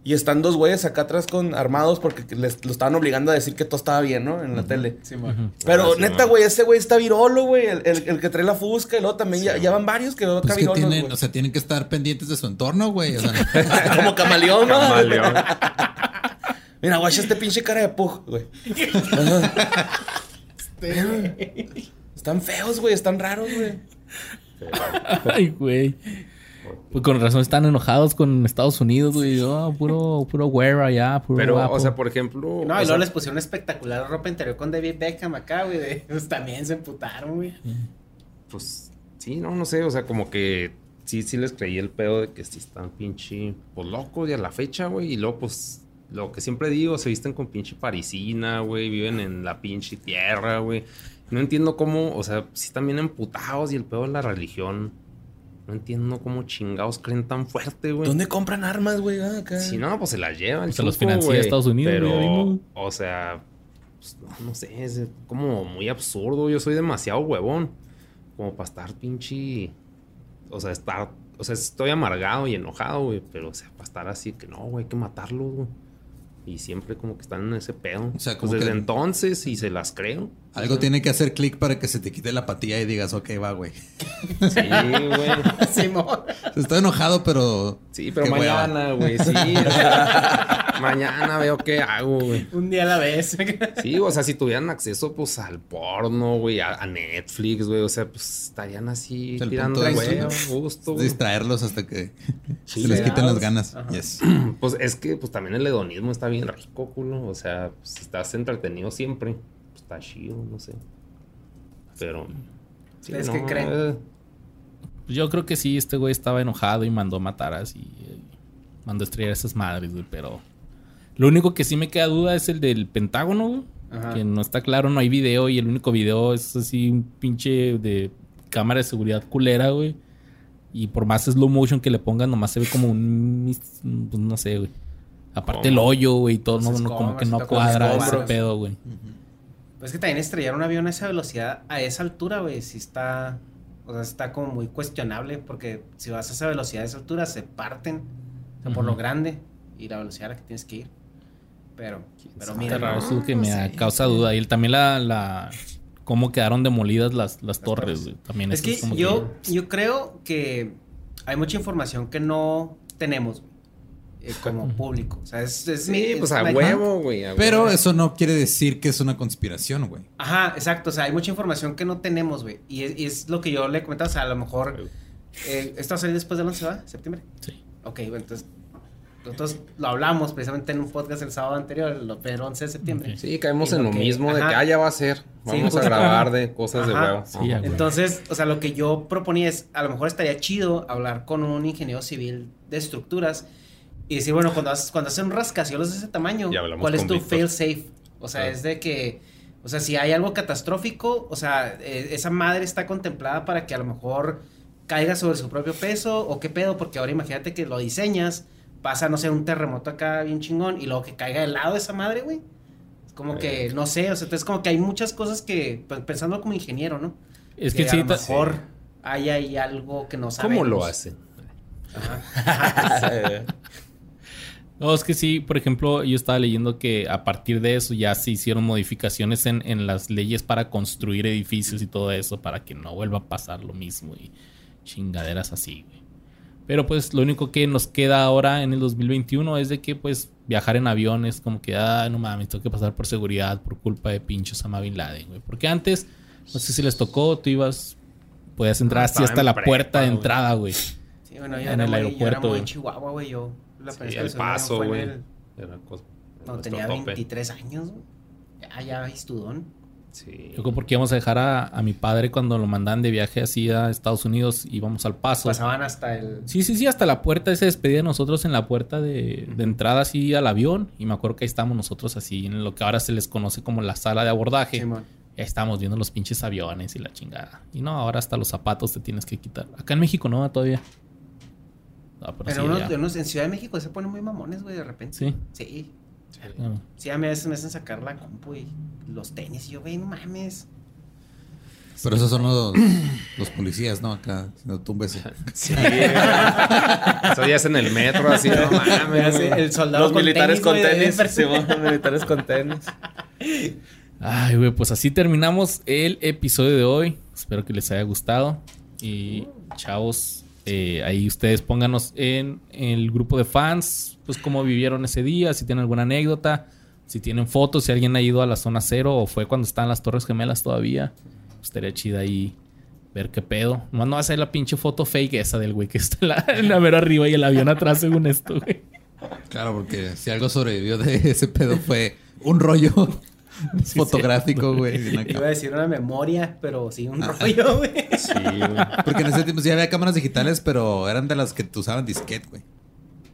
Y están dos güeyes acá atrás con armados porque les, lo estaban obligando a decir que todo estaba bien, ¿no? En la tele. Pero Ah, sí, neta, man. güey, ese güey está virolo, güey. El, el- el que trae la fusca y luego también ya, ya van varios que veo acá Pues que tienen, güey. o sea, tienen que estar pendientes de su entorno, güey. O sea, (laughs) Como camaleón, ¿no? Camaleón. (laughs) Mira, guacha este pinche cara de pug, güey. (laughs) Están feos, güey. Están raros, güey. (laughs) Ay, güey. Pues con razón están enojados con Estados Unidos, güey. Oh, puro, puro wear allá, puro Pero, guapo. o sea, por ejemplo. no, y sea, luego les pusieron espectacular ropa interior con David Beckham acá, güey. de- Pues también se emputaron, güey. Pues sí, no, no sé. O sea, como que sí, sí les creí el pedo de que sí están pinche, pues locos y a la fecha, güey. Y luego, pues, lo que siempre digo, se visten con pinche parisina, güey. Viven en la pinche tierra, güey. No entiendo cómo, o sea, sí están bien emputados y el pedo de la religión. No entiendo cómo chingados creen tan fuerte, güey. ¿Dónde compran armas, güey? Ah, acá. Si no, pues se las llevan. Pues se los financia Estados Unidos, Pero, o sea, pues, no, no sé, es como muy absurdo. Yo soy demasiado huevón. Como para estar pinche. O sea, estar. O sea, estoy amargado y enojado, güey. Pero, o sea, para estar así que no, güey, hay que matarlos, güey. Y siempre como que están en ese pedo. O sea, Pues como desde que- entonces y se las creo. Algo tiene que hacer clic para que se te quite la apatía y digas, ok, va, güey. Sí, güey. (laughs) Simón. Estoy enojado, pero. Sí, pero mañana, güey, sí. o sea, mañana veo qué hago, güey. Un día a la vez. (laughs) Sí, o sea, si tuvieran acceso, pues, al porno, güey, a, a Netflix, güey, o sea, pues, estarían así el tirando punto de güey, eso, gusto, güey. Distraerlos hasta que (laughs) Sí, se les quiten las ganas. Yes. Pues es que, pues, también el hedonismo está bien rico, culo, o sea, pues, estás entretenido siempre, está chido, no sé. Pero... sí, ¿Ustedes qué no, creen? eh, Pues Yo creo que sí, este güey estaba enojado y mandó matar así. eh, mandó estrellar a esas madres, güey. Pero lo único que sí me queda duda es el del Pentágono, güey. Ajá. Que no está claro, no hay video. Y el único video es así un pinche de cámara de seguridad culera, güey. Y por más slow motion que le pongan, nomás se ve como un... pues no sé, güey. Aparte el hoyo, güey, y todo, Los no, no, como que no cuadra ese pedo, güey. Pues es que también estrellar un avión a esa velocidad, a esa altura, güey, sí está. O sea, está como muy cuestionable. Porque si vas a esa velocidad, a esa altura, se parten. O sea, por lo grande y la velocidad a la que tienes que ir. Pero, pero mira. Raro, no, eso es lo que me sé. causa duda. Y también la, la... Cómo quedaron demolidas las, las torres, güey. También Es que como yo, yo creo que hay mucha información que no tenemos güey, eh, como público. O sea, es. es Sí, es- pues a huevo, güey. a Pero eso no quiere decir que es una conspiración, güey. Ajá, exacto. O sea, hay mucha información que no tenemos, güey. Y es, y es lo que yo le comentaba. O sea, a lo mejor. eh, ¿Esto va a salir después del 11, ¿va? ¿Septiembre? Sí. Ok, bueno, entonces. Nosotros lo hablamos precisamente en un podcast el sábado anterior, el pero 11 de septiembre. Sí, caemos Y en lo lo que- mismo de que, ah, ya va a ser. Sí, Vamos a grabar de cosas de huevo. Sí, Ajá. Entonces, o sea, lo que yo proponía es, a lo mejor estaría chido hablar con un ingeniero civil de estructuras y decir, bueno, cuando haces, cuando haces un rascacielos de ese tamaño, Ya hablamos ¿cuál es tu fail safe? O sea, Claro. es de que, o sea, si hay algo catastrófico, o sea, eh, esa madre está contemplada para que a lo mejor caiga sobre su propio peso o qué pedo, porque ahora imagínate que lo diseñas, pasa, no sé, un terremoto acá bien chingón y luego que caiga del lado de esa madre, güey. Es como que, no sé, o sea, entonces como que hay muchas cosas que, pensando como ingeniero, ¿no? Es que a sí, lo mejor hay ahí algo que no sabemos. ¿Cómo lo hacen? (laughs) (laughs) Eh, No, es que sí, por ejemplo, yo estaba leyendo que a partir de eso ya se hicieron modificaciones en, en las leyes para construir edificios y todo eso para que no vuelva a pasar lo mismo y chingaderas así, güey. Pero pues lo único que nos queda ahora en el 2021 es de que pues viajar en aviones como que, ah, no mames, tengo que pasar por seguridad por culpa de pinche Osama Bin Laden, güey. Porque antes, no sé si les tocó, tú ibas, podías entrar así hasta en la prepa, puerta de entrada, güey. Sí, bueno, yo En era el muy, yo era aeropuerto, muy güey. chihuahua, güey. Yo la Sí, el paso, güey. el- No, tenía tope. 23 años, güey. Ya, ya, estudón. Sí. Yo creo porque íbamos a dejar a, a mi padre cuando lo mandan de viaje así a Estados Unidos, íbamos al paso. Pasaban hasta el... Sí, sí, sí, hasta la puerta, se despedía de nosotros en la puerta de, de entrada así al avión. Y me acuerdo que ahí estábamos nosotros así en lo que ahora se les conoce como la sala de abordaje. Simón. Ya estábamos viendo los pinches aviones y la chingada. Y no, ahora hasta los zapatos te tienes que quitar. Acá en México no, todavía. Pero Pero sí, unos, ya. de unos- en Ciudad de México se ponen muy mamones, güey, de repente. Sí. Sí. No. Sí, a mí a veces me hacen sacar la compu y los tenis. Y yo, güey, no mames. Pero esos son los, los policías, ¿no? Acá, no tumbes. (laughs) Sí. Eso ya es en el metro, así, no (laughs) mames. El soldado Los con militares con tenis. Los militares con tenis. Ay, güey, pues así terminamos el episodio de hoy. Espero que les haya gustado. Y chavos, eh, ahí ustedes pónganos en el grupo de fans, pues cómo vivieron ese día, si tienen alguna anécdota, si tienen fotos, si alguien ha ido a la zona cero o fue cuando estaban las Torres Gemelas todavía. Pues estaría chida ahí ver qué pedo. Nomás no va a ser la pinche foto fake esa del güey que está en la, (laughs) en la mera arriba y el avión atrás según esto, güey. Claro, porque si algo sobrevivió de ese pedo fue un rollo (laughs) fotográfico, güey. (laughs) Iba a decir una memoria, pero sí, un rollo, güey. (laughs) Sí, güey. Porque en ese tiempo sí había cámaras digitales, pero eran de las que usaban disquete, güey.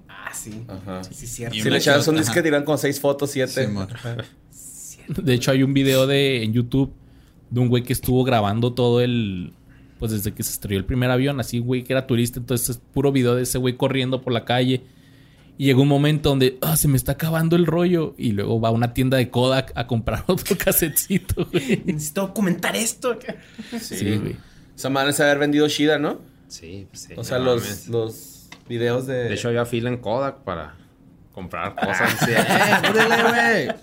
Ah, sí. Ajá. Sí, cierto. Y Si le echabas un disquete, iban con seis fotos, siete. Simón. De hecho, hay un video de en YouTube de un güey que estuvo grabando todo el. Pues desde que se estrelló el primer avión, así, güey, que era turista. Entonces, es puro video de ese güey corriendo por la calle. Y llegó un momento donde, ah, se me está acabando el rollo. Y luego va a una tienda de Kodak a comprar (laughs) otro casetcito, güey. Necesito documentar esto. Sí, güey. Esa madre se haber vendido Shida, ¿no? Sí, pues sí. O sea, no los, los videos de. De hecho, había fila en Kodak para comprar (laughs) cosas. Sí, ¡Eh, güey!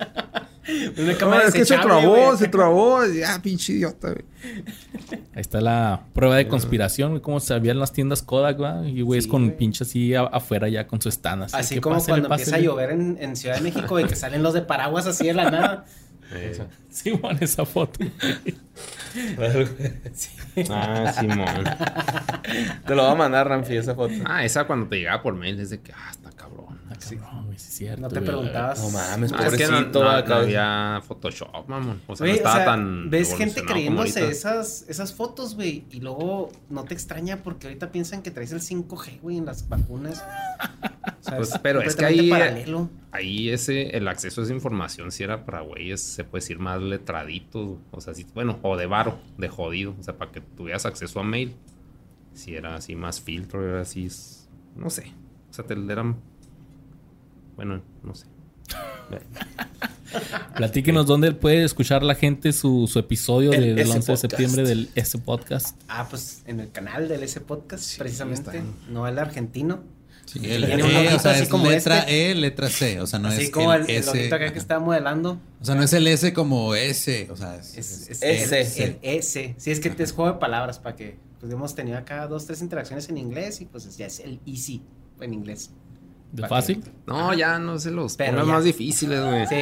Una No, es que se trabó, güey. se trabó. Ya, pinche idiota, güey. Ahí está la prueba de conspiración, güey, cómo se habían las tiendas Kodak, ¿va? Y güey, es Sí, con güey. pinche así afuera ya con su stand. Así, como pásele, cuando pásele. empieza a llover en, en Ciudad de México y que (laughs) salen los de paraguas así de la nada. Eh, Simón, esa foto. (laughs) Ah, Simón. Te lo va a mandar, Ramfi, esa foto. Ah, esa cuando te llegaba por mail es de que, ah, está cabrón. No, güey, sí es cierto. No te güey. preguntabas. No mames, No, es que no, pobrecito. no- acá. no había Photoshop, mamón. O sea, Güey, no estaba o sea, tan. ves gente creyéndose esas, esas fotos, güey, y luego no te extraña porque ahorita piensan que traes el 5G, güey, en las vacunas. O sea, Pues, pero es que ahí- paralelo. Ahí ese, el acceso a esa información si era para güeyes, se puede decir más letraditos. O sea, sí, bueno, o de varo, de jodido. O sea, para que tuvieras acceso a mail. Si era así más filtro, era así. No sé. O sea, te eran. Bueno, no sé. Platíquenos dónde puede escuchar la gente su, su episodio El de- del S 11 de septiembre del S Podcast. Ah, pues en el canal del S Podcast, Sí, precisamente. está. No el argentino. Sí, el un E, o sea, es como letra este. E, letra C. O sea, no así es como el, el, el S. acá que está modelando. O sea, no es el S como S. O sea, es, Es, es Ese. El, el S. Sí, es que te es juego de palabras para que pues hemos tenido acá dos, tres interacciones en inglés y pues ya es el easy en inglés. ¿De fácil? No, ya no se los Pero ya. más difíciles, güey. Sí.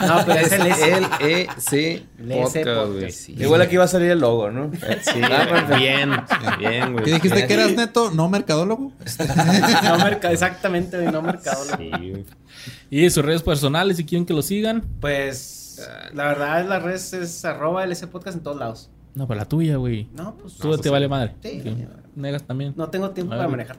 No, pero es el S. El EC El EC podcast, güey. Sí. Igual aquí va a salir el logo, ¿no? Sí, Ah, bien, bien, güey. ¿Qué dijiste que eras neto? ¿No mercadólogo? (laughs) No merca- exactamente, güey, no mercado. Sí, güey. Y sus redes personales, si quieren que lo sigan. Pues la verdad las redes es arroba el S Podcast en todos lados. No, para la tuya, güey. No, pues Tú no, te pues, vale madre. Sí. Negas también. no tengo tiempo para manejar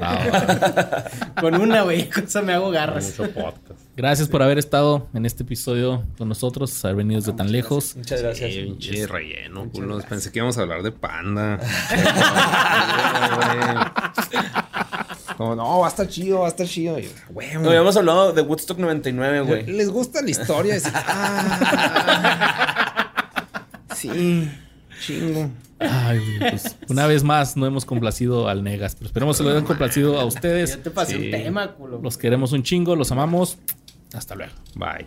Va, va. (laughs) Con una, güey, con eso me hago garras. Mucho podcast. Gracias por haber estado en este episodio con nosotros, haber venido desde tan lejos. Muchas gracias. Sí, pinche relleno, Muchas culos. gracias. Pensé que íbamos a hablar de panda. (laughs) Como, no, va a estar chido, va a estar chido. Y yo, güey, No, habíamos hablado de Woodstock 99, güey. ¿Les gusta la historia? Ah, (laughs) sí, chingo. Ay, pues, una vez más no hemos complacido al Negas, pero esperemos que lo hayan complacido a ustedes. Yo te pasé Sí. un tema, culo. Los queremos un chingo, los amamos. Hasta luego. Bye.